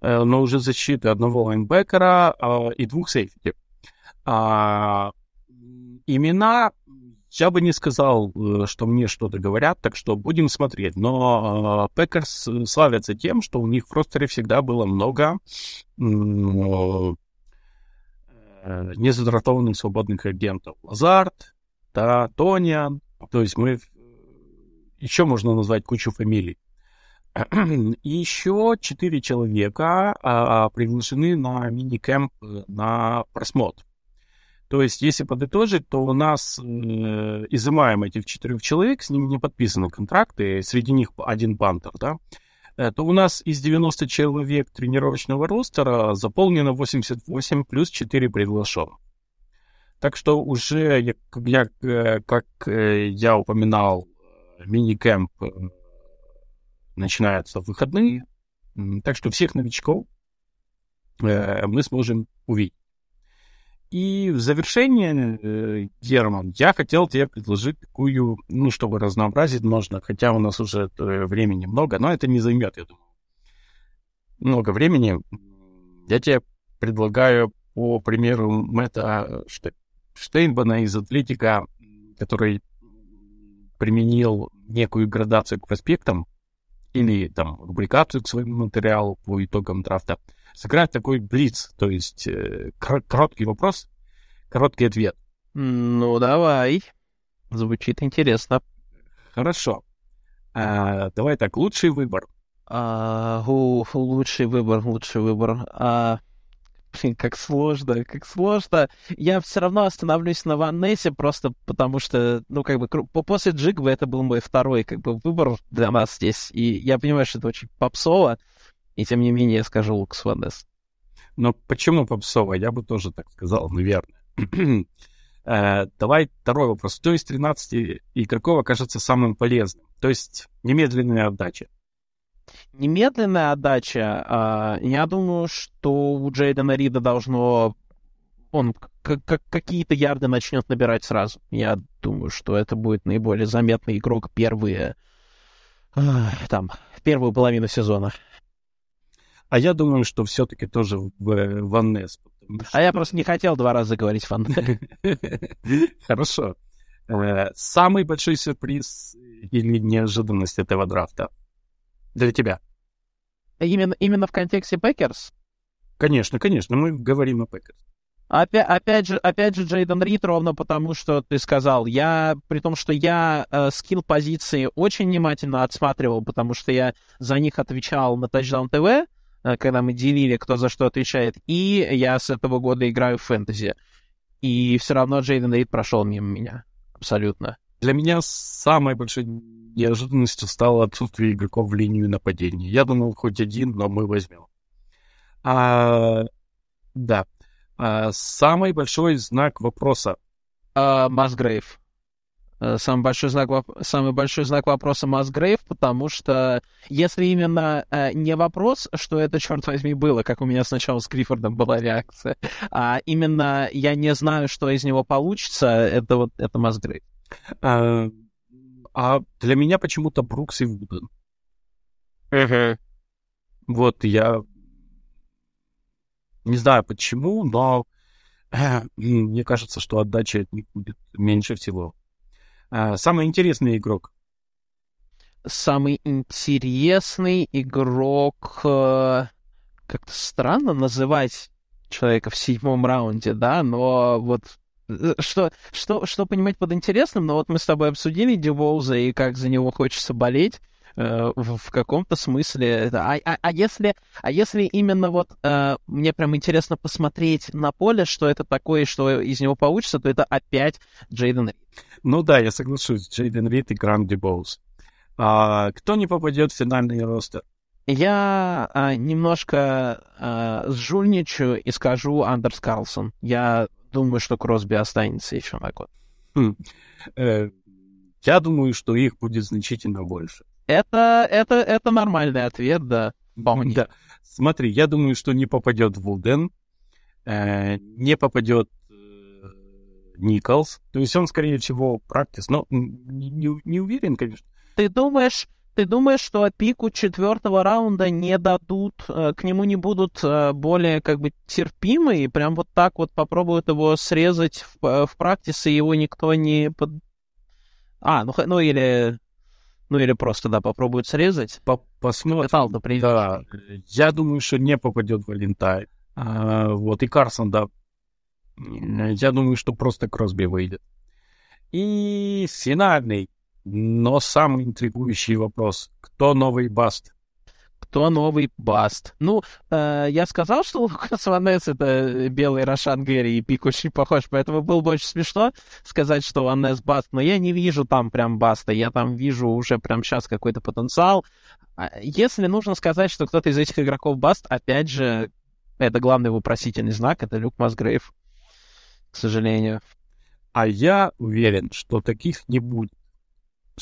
э, но уже защиты одного лайнбекера а, и двух сейфти. А, имена я бы не сказал, э, что мне что-то говорят, так что будем смотреть. Но Packers славятся тем, что у них в ростере всегда было много э, незадратованных свободных агентов. Лазард, да, Тониан. То есть мы... Еще можно назвать кучу фамилий. И еще четыре человека а, приглашены на мини-кэмп э, на просмотр. То есть, если подытожить, то у нас э, изымаем этих четырех человек, с ними не подписаны контракты, среди них один бантер, да, э, то у нас из 90 человек тренировочного ростера заполнено 88 плюс 4 приглашенных. Так что уже, я, я, э, как э, я упоминал, мини-кэмп начинается в выходные, так что всех новичков мы сможем увидеть. И в завершение, э, Герман, я хотел тебе предложить такую, ну, чтобы разнообразить можно, хотя у нас уже времени много, но это не займет, я думаю, много времени. Я тебе предлагаю по примеру Мэтта Штейнбана из Атлетика, который применил некую градацию к проспектам или там рубрикацию к своему материалу по итогам драфта, сыграть такой блиц, то есть э, короткий вопрос, короткий ответ. Ну, давай. Звучит интересно. Хорошо. А, давай так, лучший выбор. А, у, лучший выбор, лучший выбор. А, блин, как сложно, как сложно. Я все равно остановлюсь на Ваннесе, просто потому что, ну, как бы, после Джигвы это был мой второй, как бы, выбор для нас здесь. И я понимаю, что это очень попсово, и тем не менее я скажу Лукас Ваннес. Но почему попсово? Я бы тоже так сказал, наверное. Э, давай второй вопрос. Кто из 13 игроков окажется самым полезным? То есть немедленная отдача. Немедленная отдача, а, я думаю, что у Джейдена Рида должно... Он какие-то ярды начнет набирать сразу. Я думаю, что это будет наиболее заметный игрок первые... Там, первую половину сезона. А я думаю, что все-таки тоже в Ваннес. Что... А я просто не хотел два раза говорить Ваннес. Хорошо. Э, самый большой сюрприз или неожиданность этого драфта для тебя? Именно, именно в контексте Packers? Конечно, конечно, мы говорим о Packers. Опять, опять же, опять же, Джейден Рид, ровно потому, что ты сказал, я, при том, что я э, skill позиции очень внимательно отсматривал, потому что я за них отвечал на Touchdown TV, Э, когда мы делили, кто за что отвечает, и я с этого года играю в фэнтези. И все равно Джейден Рид прошел мимо меня. Абсолютно. Для меня самой большой неожиданностью стало отсутствие игроков в линию нападения. Я думал, хоть один, но мы возьмем. А, да. А, самый большой знак вопроса. А, Масгрейв. Э, самый большой знак, самый большой знак вопроса Масгрейв, потому что если именно э, не вопрос, что это, черт возьми, было, как у меня сначала с Гриффордом была реакция, а именно я не знаю, что из него получится, это вот это Масгрейв. А, а для меня почему-то Брукс и Вуден. Uh-huh. Вот я не знаю почему, но э, мне кажется, что отдача от них будет меньше всего. А, самый интересный игрок? Самый интересный игрок... Э, как-то странно называть человека в седьмом раунде, да, но вот э, что, что, что понимать под интересным, но вот мы с тобой обсудили Дюбоуза и как за него хочется болеть. Э, в, каком-то смысле. А, а, а, если, а если именно вот э, мне прям интересно посмотреть на поле, что это такое, что из него получится, то это опять Джейден Рид. Ну да, я соглашусь. Джейден Рид и Гранди Боуз. А, кто не попадет в финальный ростер? Я а, немножко а, сжульничаю и скажу Андерс Карлсон. Я думаю, что Кросби останется еще на год. Хм. Э, я думаю, что их будет значительно больше. Это, это, это нормальный ответ, да. Вполне. Да. Смотри, я думаю, что не попадет Вулден, э, не попадет э, Николс. То есть он, скорее всего, практис, но не, не, уверен, конечно. Ты думаешь, ты думаешь, что пику четвертого раунда не дадут, э, к нему не будут э, более как бы терпимы и прям вот так вот попробуют его срезать в, э, в и его никто не под... А, ну, ну или ну или просто, да, попробуют срезать. По Посмотрим. Да, я думаю, что не попадет Валентайн. А, вот, и Карсон, да. Я думаю, что просто Кросби выйдет. И финальный, но самый интригующий вопрос. Кто новый Баст? То новый Баст. Ну, э, я сказал, что Лукас Ванес — это белый Рошан Гэри, и пик очень похож, поэтому было бы очень смешно сказать, что Ванес Баст, но я не вижу там прям Баста, я там вижу уже прям сейчас какой-то потенциал. А если нужно сказать, что кто-то из этих игроков Баст, опять же, это главный вопросительный знак, это Люк Масгрейв, к сожалению. А я уверен, что таких не будет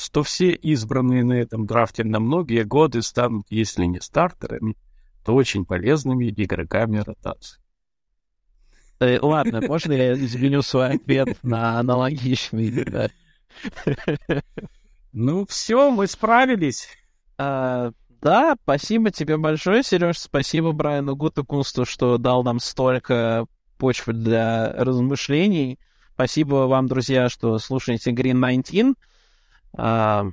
что все избранные на этом драфте на многие годы станут, если не стартерами, то очень полезными игроками ротации. Э, ладно, можно я изменю свой ответ на аналогичный? Ну, все, мы справились. А, да, спасибо тебе большое, Сереж. Спасибо Брайану Гутекунсту, что дал нам столько почвы для размышлений. Спасибо вам, друзья, что слушаете Green 19. А,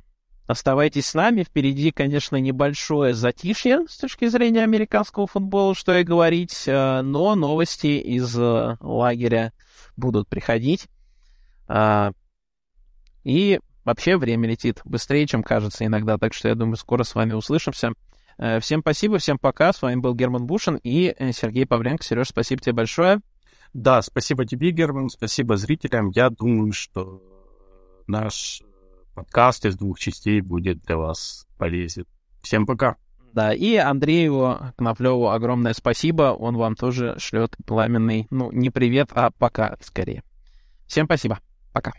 оставайтесь с нами. Впереди, конечно, небольшое затишье с точки зрения американского футбола, что и говорить, а, но новости из а, лагеря будут приходить. И вообще время летит быстрее, чем кажется иногда, так что я думаю, скоро с вами услышимся. Всем спасибо, всем пока. С вами был Герман Бушин и э, Сергей Павленко. Сереж, спасибо тебе большое. Да, спасибо тебе, Герман, спасибо зрителям. Я думаю, что наш подкаст из двух частей будет для вас полезен. Всем пока. Да, и Андрею Коноплеву огромное спасибо. Он вам тоже шлет пламенный, ну, не привет, а пока скорее. Всем спасибо. Пока.